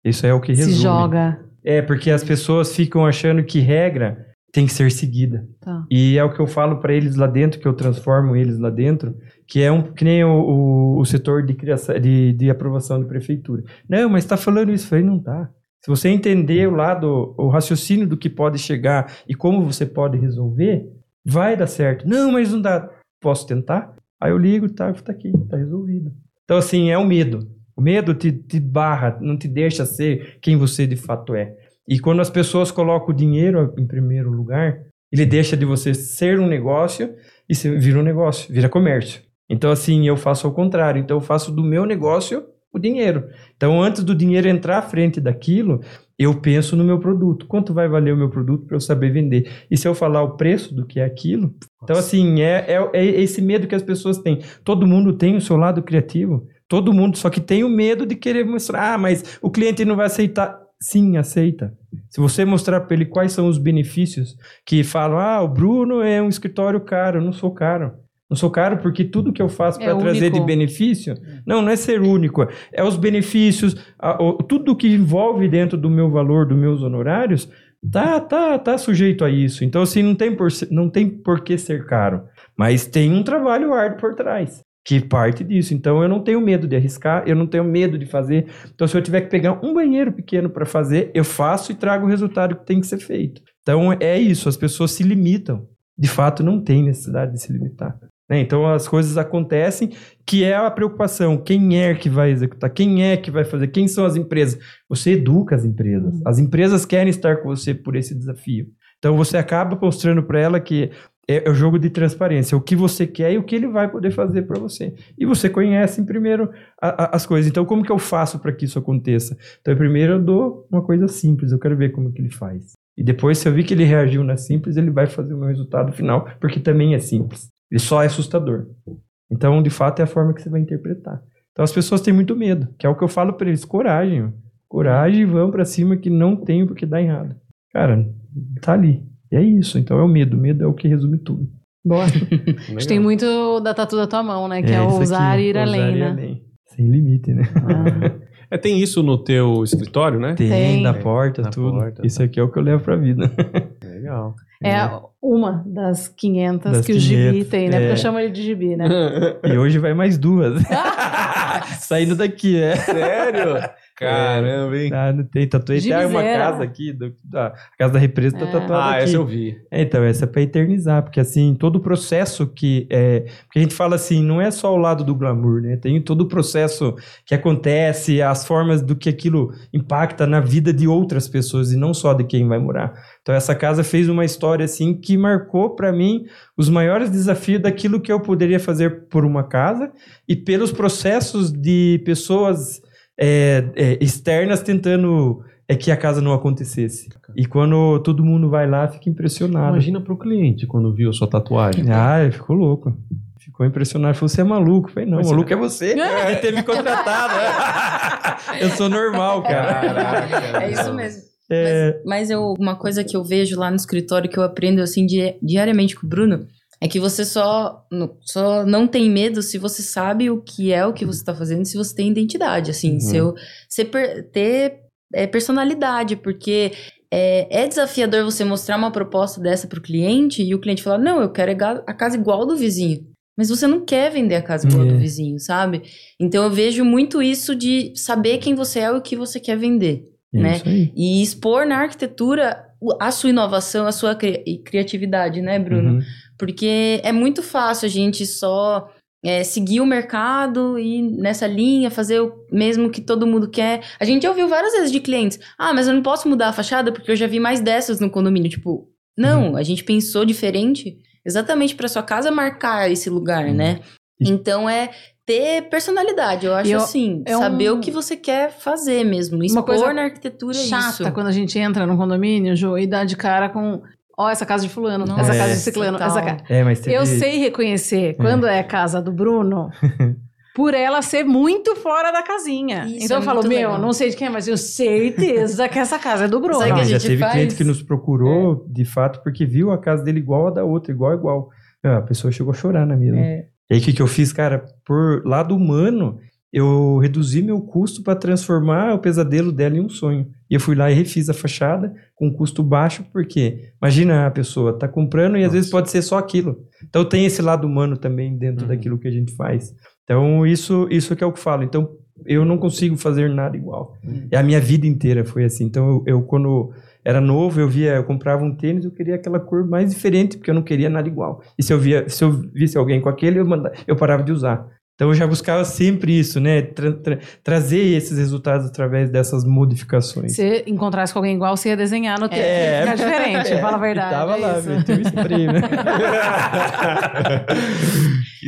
Isso é o que resume. Se joga. É, porque as pessoas ficam achando que regra tem que ser seguida. Tá. E é o que eu falo para eles lá dentro, que eu transformo eles lá dentro, que é um que nem o, o, o setor de, criação, de, de aprovação de prefeitura. Não, mas está falando isso. aí não tá. Se você entender o lado, o raciocínio do que pode chegar e como você pode resolver, vai dar certo. Não, mas não dá. Posso tentar? Aí eu ligo, tá, tá aqui, tá resolvido. Então, assim, é o medo. O medo te, te barra, não te deixa ser quem você de fato é. E quando as pessoas colocam o dinheiro em primeiro lugar, ele deixa de você ser um negócio e vira um negócio, vira comércio. Então, assim, eu faço ao contrário. Então, eu faço do meu negócio o dinheiro. Então, antes do dinheiro entrar à frente daquilo, eu penso no meu produto. Quanto vai valer o meu produto para eu saber vender? E se eu falar o preço do que é aquilo? Então, assim, é, é, é, esse medo que as pessoas têm. Todo mundo tem o seu lado criativo. Todo mundo, só que tem o medo de querer mostrar. Ah, mas o cliente não vai aceitar. Sim, aceita. Se você mostrar para ele quais são os benefícios, que falam, ah, o Bruno é um escritório caro, eu não sou caro. Não sou caro porque tudo que eu faço é para trazer de benefício, não, não é ser único, é os benefícios, a, o, tudo que envolve dentro do meu valor, dos meus honorários, tá, tá, tá sujeito a isso. Então, assim, não tem, por, não tem por que ser caro, mas tem um trabalho árduo por trás que parte disso. Então eu não tenho medo de arriscar, eu não tenho medo de fazer. Então se eu tiver que pegar um banheiro pequeno para fazer, eu faço e trago o resultado que tem que ser feito. Então é isso, as pessoas se limitam. De fato não tem necessidade de se limitar. Né? Então as coisas acontecem, que é a preocupação. Quem é que vai executar? Quem é que vai fazer? Quem são as empresas? Você educa as empresas. As empresas querem estar com você por esse desafio. Então você acaba mostrando para ela que é, é o jogo de transparência, o que você quer e o que ele vai poder fazer para você. E você conhece primeiro a, a, as coisas. Então, como que eu faço para que isso aconteça? Então, primeiro eu dou uma coisa simples, eu quero ver como que ele faz. E depois, se eu vi que ele reagiu na simples, ele vai fazer o meu resultado final, porque também é simples. Ele só é assustador. Então, de fato, é a forma que você vai interpretar. Então, as pessoas têm muito medo, que é o que eu falo para eles: coragem. Coragem e vão para cima que não tem porque dá errado. Cara, tá ali. E é isso. Então é o medo. O medo é o que resume tudo. Bora. [LAUGHS] A gente tem muito da tatu da tua mão, né? Que é, é ousar aqui, ir além, né? Além. Sem limite, né? Ah. [LAUGHS] É, tem isso no teu escritório, né? Tem, tem. na porta, tudo. Porta, isso tá. aqui é o que eu levo pra vida. Legal. [LAUGHS] É, é uma das 500 das que 500, o Gibi tem, né? É. Porque eu chamo ele de Gibi, né? [LAUGHS] e hoje vai mais duas. [LAUGHS] Saindo daqui, é. Sério? Caramba, hein? Ah, não tem. Tatuei até uma casa aqui, do, da casa da represa tá é. tatuada ah, aqui. essa eu vi. É, então, essa é pra eternizar, porque assim, todo o processo que. É, porque a gente fala assim, não é só o lado do glamour, né? Tem todo o processo que acontece, as formas do que aquilo impacta na vida de outras pessoas e não só de quem vai morar. Então, essa casa fez uma história assim que marcou para mim os maiores desafios daquilo que eu poderia fazer por uma casa e pelos processos de pessoas é, é, externas tentando é que a casa não acontecesse. E quando todo mundo vai lá, fica impressionado. Imagina pro cliente quando viu a sua tatuagem. Ah, ele ficou louco. Ficou impressionado. Falou, você é maluco. Eu falei, não, Mas maluco é você. [LAUGHS] Ele teve me contratado. [LAUGHS] eu sou normal, cara. Caraca, é isso mesmo. É... Mas, mas eu, uma coisa que eu vejo lá no escritório que eu aprendo assim di diariamente com o Bruno é que você só, só não tem medo se você sabe o que é o que você está fazendo, se você tem identidade, assim, uhum. seu, você per, ter é, personalidade, porque é, é, desafiador você mostrar uma proposta dessa para o cliente e o cliente falar, não, eu quero a casa igual do vizinho. Mas você não quer vender a casa igual do é. vizinho, sabe? Então eu vejo muito isso de saber quem você é e o que você quer vender. É né? E expor na arquitetura a sua inovação, a sua cri criatividade, né, Bruno? Uhum. Porque é muito fácil a gente só é, seguir o mercado e nessa linha fazer o mesmo que todo mundo quer. A gente ouviu várias vezes de clientes: ah, mas eu não posso mudar a fachada porque eu já vi mais dessas no condomínio. Tipo, não, uhum. a gente pensou diferente exatamente para sua casa marcar esse lugar, uhum. né? Então é ter personalidade, eu acho eu, assim, é saber um... o que você quer fazer mesmo, expor Uma coisa na arquitetura chata isso. quando a gente entra no condomínio, Jo, e dá de cara com Ó, oh, essa casa de fulano, Nossa, essa casa de ciclano, essa casa. É, mas teve... Eu sei reconhecer quando é, é casa do Bruno. [LAUGHS] por ela ser muito fora da casinha. Isso então é eu falo, meu, legal. não sei de quem é, mas eu certeza que essa casa é do Bruno. Não, já teve faz... cliente que nos procurou, é. de fato, porque viu a casa dele igual a da outra, igual, igual. A pessoa chegou a chorar na mesa. É. E aí, o que, que eu fiz, cara? Por lado humano, eu reduzi meu custo para transformar o pesadelo dela em um sonho. E eu fui lá e refiz a fachada com um custo baixo, porque imagina a pessoa tá comprando e Nossa. às vezes pode ser só aquilo. Então tem esse lado humano também dentro uhum. daquilo que a gente faz. Então isso isso que é o que eu falo. Então eu não consigo fazer nada igual. Uhum. A minha vida inteira foi assim. Então eu, eu, quando era novo, eu via, eu comprava um tênis, eu queria aquela cor mais diferente, porque eu não queria nada igual. E se eu via, se eu visse alguém com aquele, eu, mandava, eu parava de usar. Então eu já buscava sempre isso, né? Tra tra trazer esses resultados através dessas modificações. Se encontrasse com alguém igual, você ia desenhar no teu. É, é diferente, é, fala a [LAUGHS] verdade. Tava é lá, meteu o spray, né?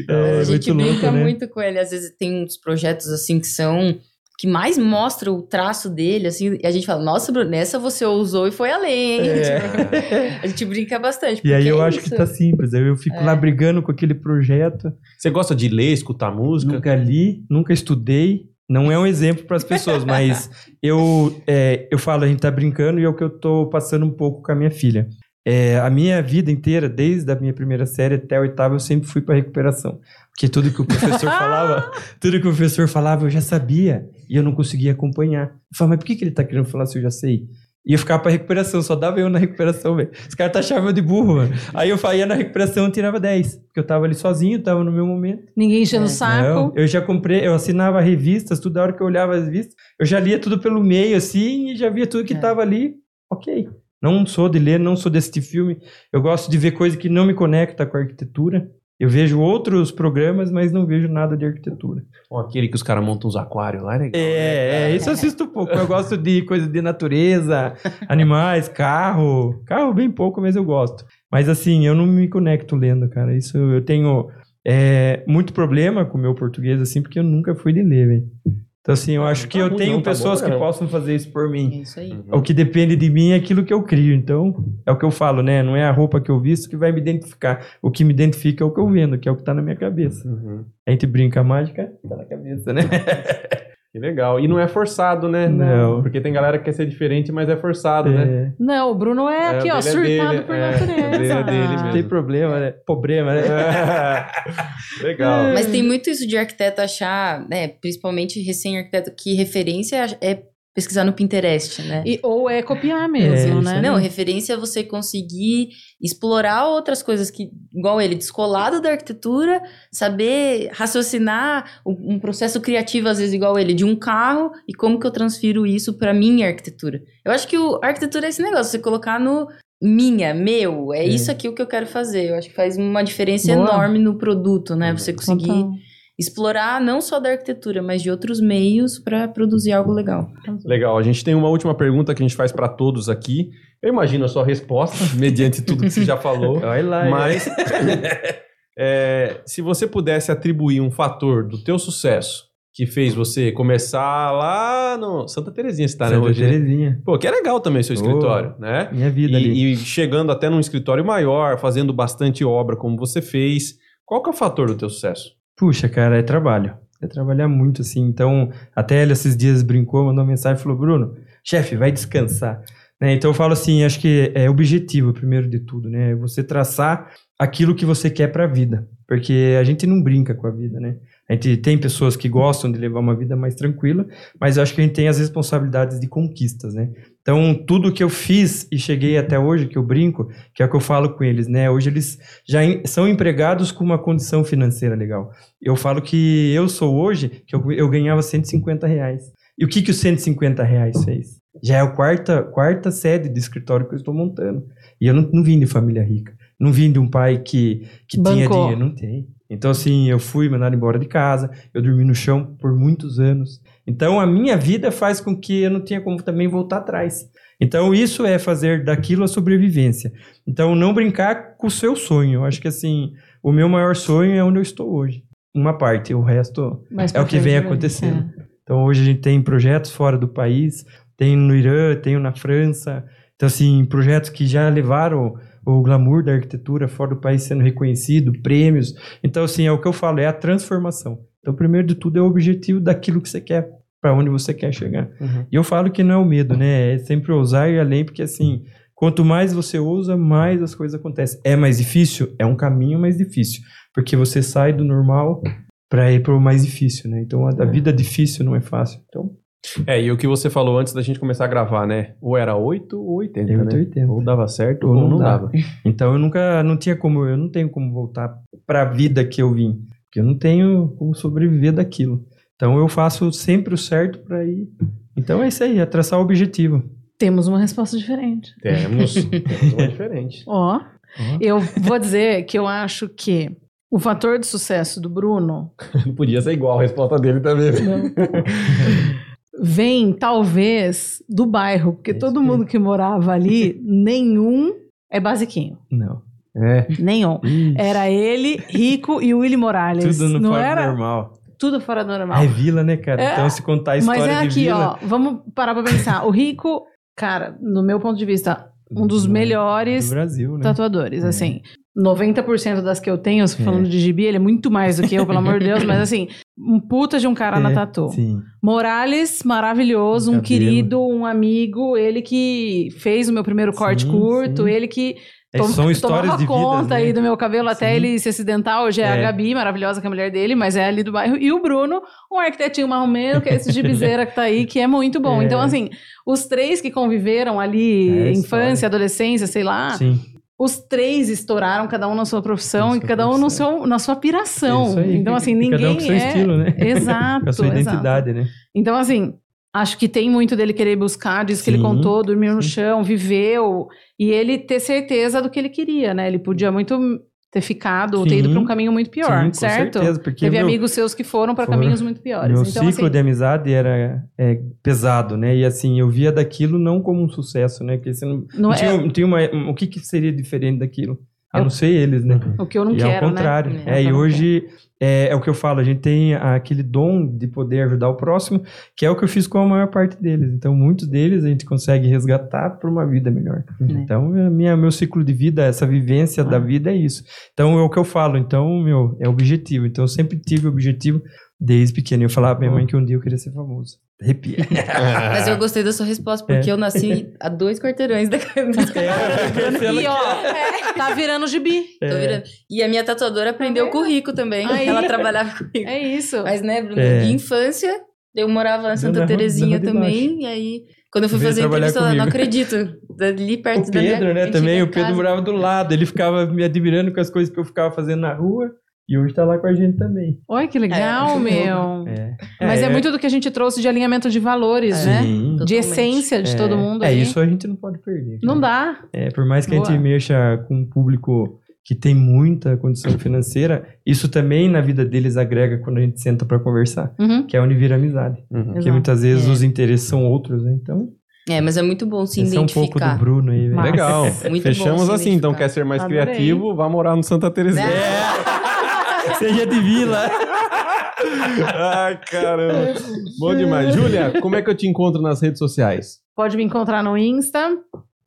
é, a gente brinca louco, né? muito com ele. Às vezes tem uns projetos assim que são que mais mostra o traço dele, assim, e a gente fala, nossa, Bruno, nessa você ousou e foi além? É. a gente brinca bastante. E aí eu é acho isso. que tá simples, aí eu fico é. lá brigando com aquele projeto. Você gosta de ler, escutar música? Nunca li, nunca estudei, não é um exemplo para as pessoas, mas [LAUGHS] eu, é, eu falo, a gente tá brincando e é o que eu tô passando um pouco com a minha filha. É, a minha vida inteira, desde a minha primeira série até a oitava, eu sempre fui para recuperação. Porque tudo que o professor [LAUGHS] falava, tudo que o professor falava, eu já sabia e eu não conseguia acompanhar. Eu falava, mas por que, que ele está querendo falar se eu já sei? E eu ficava pra recuperação, só dava eu na recuperação, velho. Os caras achavam eu de burro, mano. Aí eu ia na recuperação e tirava 10. Porque eu tava ali sozinho, tava no meu momento. Ninguém enchendo o é. saco. Não, eu já comprei, eu assinava revistas, toda hora que eu olhava as revistas, eu já lia tudo pelo meio, assim, e já via tudo que é. tava ali. Ok. Não sou de ler, não sou desse filme. Eu gosto de ver coisa que não me conecta com a arquitetura. Eu vejo outros programas, mas não vejo nada de arquitetura. Ó, aquele que os caras montam uns aquários lá, é legal. É, é, isso eu assisto pouco. Eu gosto de coisa de natureza, animais, carro. Carro bem pouco, mas eu gosto. Mas assim, eu não me conecto lendo, cara. Isso eu tenho é, muito problema com o meu português, assim, porque eu nunca fui de ler, velho. Então, assim, eu acho tá que eu ruim, tenho não, tá pessoas bom, que cara. possam fazer isso por mim. É isso aí. O que depende de mim é aquilo que eu crio. Então, é o que eu falo, né? Não é a roupa que eu visto que vai me identificar. O que me identifica é o que eu vendo, que é o que tá na minha cabeça. Uhum. A gente brinca a mágica, tá na cabeça, né? [LAUGHS] Que legal. E não é forçado, né? Não. Porque tem galera que quer ser diferente, mas é forçado, né? É, Não, o Bruno é É, aqui, ó, é surtado dele, por é, dele é natureza. dele mesmo. tem problema, né? Problema, né? [LAUGHS] legal. Mas tem muito isso de arquiteto achar, né, principalmente recém-arquiteto, que referência é pesquisar no Pinterest, né? E, ou é copiar mesmo, É, né? Não, referência é você conseguir explorar outras coisas que, igual ele, descolado da arquitetura, saber raciocinar um um processo criativo, às vezes, igual ele, de um carro e como que eu transfiro isso para minha arquitetura. Eu acho que o, a arquitetura é esse negócio, você colocar no minha, meu, é, É. isso aqui o que eu quero fazer. Eu acho que faz uma diferença Boa. enorme no produto, né? Você conseguir Total. Explorar não só da arquitetura, mas de outros meios para produzir algo legal. Legal. A gente tem uma última pergunta que a gente faz para todos aqui. Eu imagino a sua resposta, [LAUGHS] mediante tudo que você já falou. [LAUGHS] Olha lá. Mas [LAUGHS] é, se você pudesse atribuir um fator do teu sucesso que fez você começar lá no Santa Terezinha, você tá, né, Santa hoje? né? Terezinha. Pô, que é legal também o seu Oh. escritório, né? Minha vida ali. E, e chegando até num escritório maior, fazendo bastante obra como você fez. Qual que é o fator do teu sucesso? Puxa, cara, é trabalho. É trabalhar muito, assim. Então, até ele esses dias brincou, mandou mensagem e falou: Bruno, chefe, vai descansar. Né? Então, eu falo assim: acho que é objetivo, primeiro de tudo, né? É Você traçar aquilo que você quer para a vida. Porque a gente não brinca com a vida, né? A gente tem pessoas que gostam de levar uma vida mais tranquila, mas eu acho que a gente tem as responsabilidades de conquistas, né? Então, tudo que eu fiz e cheguei até hoje, que eu brinco, que é o que eu falo com eles, né? Hoje eles já são empregados com uma condição financeira legal. Eu falo que eu sou hoje, que eu, eu ganhava 150 reais. E o que, que os 150 reais fez? Já é a quarta, quarta sede de escritório que eu estou montando. E eu não, não vim de família rica. Não vim de um pai que, que tinha dinheiro. Não tem. Então, assim, eu fui mandado embora de casa, eu dormi no chão por muitos anos. Então, a minha vida faz com que eu não tenha como também voltar atrás. Então, isso é fazer daquilo a sobrevivência. Então, não brincar com o seu sonho. Eu acho que, assim, o meu maior sonho é onde eu estou hoje. Uma parte, o resto Mais é o que vem acontecendo. Então, hoje a gente tem projetos fora do país, tem no Irã, tem na França. Então, assim, projetos que já levaram o glamour da arquitetura fora do país sendo reconhecido, prêmios. Então, assim, é o que eu falo, é a transformação. Então, primeiro de tudo, é o objetivo daquilo que você quer, para onde você quer chegar. Uhum. E eu falo que não é o medo, né? É sempre ousar e além, porque, assim, quanto mais você ousa, mais as coisas acontecem. É mais difícil? É um caminho mais difícil, porque você sai do normal para ir para o mais difícil, né? Então, a, a vida difícil não é fácil. Então, É, e o que você falou antes da gente começar a gravar, né? Ou era 8 ou 80, É né? 8 ou 80. Ou dava certo Ou ou, não não dava. dava. [LAUGHS] Então eu nunca, não tinha como, eu não tenho como voltar para a vida que eu vim, porque eu não tenho como sobreviver daquilo. Então eu faço sempre o certo para ir. Então é isso aí, é traçar o objetivo. Temos uma resposta diferente. Temos, [LAUGHS] temos uma diferente. Ó, eu vou dizer que eu acho que o fator de sucesso do Bruno [LAUGHS] Não podia ser igual a resposta dele também. Vem, talvez, do bairro, porque É todo mundo que morava ali, [LAUGHS] nenhum é basiquinho. Não. É. Nenhum. Ixi, Era ele, Rico e o Willy Morales. tudo no não fora era normal. tudo fora do normal. Ah, é vila, né, cara? É, então se contar a história Mas é aqui, vila, ó. Vamos parar pra pensar. O Rico, cara, no meu ponto de vista, um dos do- melhores do Brasil, né? tatuadores, É. assim. 90% das que eu tenho, falando de gibi, ele é muito mais do que eu, pelo amor de Deus, mas assim, um puta de um cara na É, tatu. Sim. Morales, maravilhoso, um querido, um amigo, ele que fez o meu primeiro corte Sim, curto, sim. ele que É, tom- são histórias tomava de conta aí do meu cabelo até ele se acidentar. Hoje é, a É. Gabi, maravilhosa, que é a mulher dele, mas é ali do bairro. E o Bruno, um arquitetinho marromeno, que é esse gibizeira que tá aí, que é muito bom. [LAUGHS] É. Então, assim, os três que conviveram ali, É, infância, adolescência, sei lá, Sim. Os três estouraram, cada um na sua profissão e cada um no seu, na sua piração. Isso aí. Então, assim, ninguém Cada um com seu é... estilo, né? Exato, [LAUGHS] com a sua exato. identidade, né? Então, assim, acho que tem muito dele querer buscar, diz que ele contou, dormiu no chão, viveu, e ele ter certeza do que ele queria, né? Ele podia muito ter ficado ou ter ido para um caminho muito pior, Sim, com certo? certeza, porque Teve meu- amigos seus que foram para caminhos muito piores. Meu então, ciclo assim, de amizade era é, pesado, né? E assim, eu via daquilo não como um sucesso, né? Porque você não, não não é tinha, tinha uma, o que, que seria diferente daquilo? A Eu- não ser eles, né? o que eu não e quero, ao contrário. né? É, e hoje é, é o que eu falo, a gente tem aquele dom de poder ajudar o próximo, que é o que eu fiz com a maior parte deles. Então, muitos deles a gente consegue resgatar para uma vida melhor. Né. Então, a minha, meu ciclo de vida, essa vivência da Ah. vida é isso. Então, é o que eu falo. Então, meu, é objetivo. Então, eu sempre tive objetivo desde pequeno. Eu falava pra minha mãe que um dia eu queria ser famoso. Arrepia. [LAUGHS] Mas eu gostei da sua resposta, porque É. eu nasci a dois quarteirões da casa. E ó, tá virando gibi. Tô virando. E a minha tatuadora aprendeu com o Rico também. Aí. Ela trabalhava com o Rico. É isso. Mas, né, Bruno, É. de infância, eu morava em Santa Terezinha também. E aí, quando eu fui Veio fazer a entrevista, ela não comigo. acredito. Dali perto O da minha Pedro, né, também. O Pedro casa. morava do lado. Ele ficava me admirando com as coisas que eu ficava fazendo na rua. E hoje tá lá com a gente também. Olha que legal, É. meu. É. Mas é, muito do que a gente trouxe de alinhamento de valores, É. né? Sim. De Totalmente. essência de É. todo mundo É, aí. isso a gente não pode perder. Não dá. É, por mais que a Boa. gente mexa com um público que tem muita condição financeira, isso também na vida deles agrega quando a gente senta pra conversar, Uhum. que é onde vira amizade. Uhum. Porque Exato. muitas vezes É. os interesses são outros, né? Então, É, mas é muito bom se esse é um pouco identificar. do Bruno aí, velho. Massa. Legal. [LAUGHS] Muito Fechamos assim, então identificar. quer ser mais Adorei. criativo, vá morar no Santa Terezinha. É. Seja de vila. Ai, caramba. Bom demais. Júlia, como é que eu te encontro nas redes sociais? Pode me encontrar no Insta,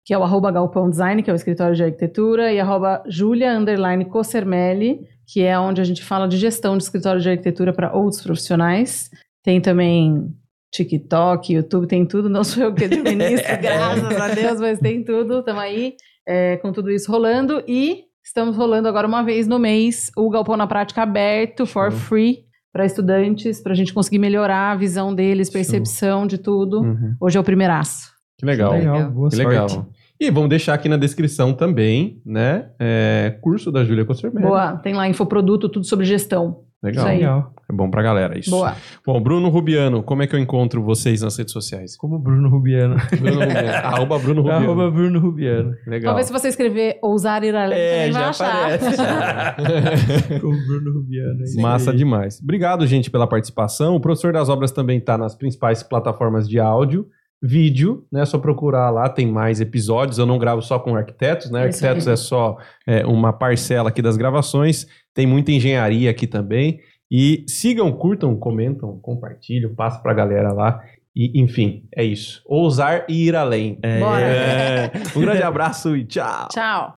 que é o arroba Galpão Design, que é o escritório de arquitetura, e arroba Julia underline Cossermelli, que é onde a gente fala de gestão de escritório de arquitetura para outros profissionais. Tem também TikTok, YouTube, tem tudo. Não sou eu que administro, [LAUGHS] graças a Deus, mas tem tudo. Estamos aí é, com tudo isso rolando. E estamos rolando agora uma vez no mês o Galpão na Prática aberto, for Show. free, para estudantes, para a gente conseguir melhorar a visão deles, percepção de tudo. Uhum. Hoje é o primeiraço. Que legal. Legal, boa Que sorte. legal. E vamos deixar aqui na descrição também, né? é, curso da Júlia Cossermelli. Boa, tem lá infoproduto, tudo sobre gestão. Legal. Isso aí. Legal. É bom pra galera isso. Boa. Bom, Bruno Rubiano, como é que eu encontro vocês nas redes sociais? Como Bruno Rubiano. Bruno Rubiano. [LAUGHS] Arroba Bruno Rubiano. Arroba Bruno Rubiano. Legal. Talvez se você escrever ousar ir além, É, vai já achar. aparece. [LAUGHS] Com o Bruno Rubiano. é isso Massa aí. demais. Obrigado, gente, pela participação. O Professor das Obras também está nas principais plataformas de áudio, vídeo, né? É só procurar lá, tem mais episódios. Eu não gravo só com arquitetos, né? Aí. Arquitetos é só é, uma parcela aqui das gravações. Tem muita engenharia aqui também. E sigam, curtam, comentam, compartilham, passa pra galera lá. E, enfim, é isso. Ousar e ir além. Bora. É. Um grande abraço e tchau. Tchau.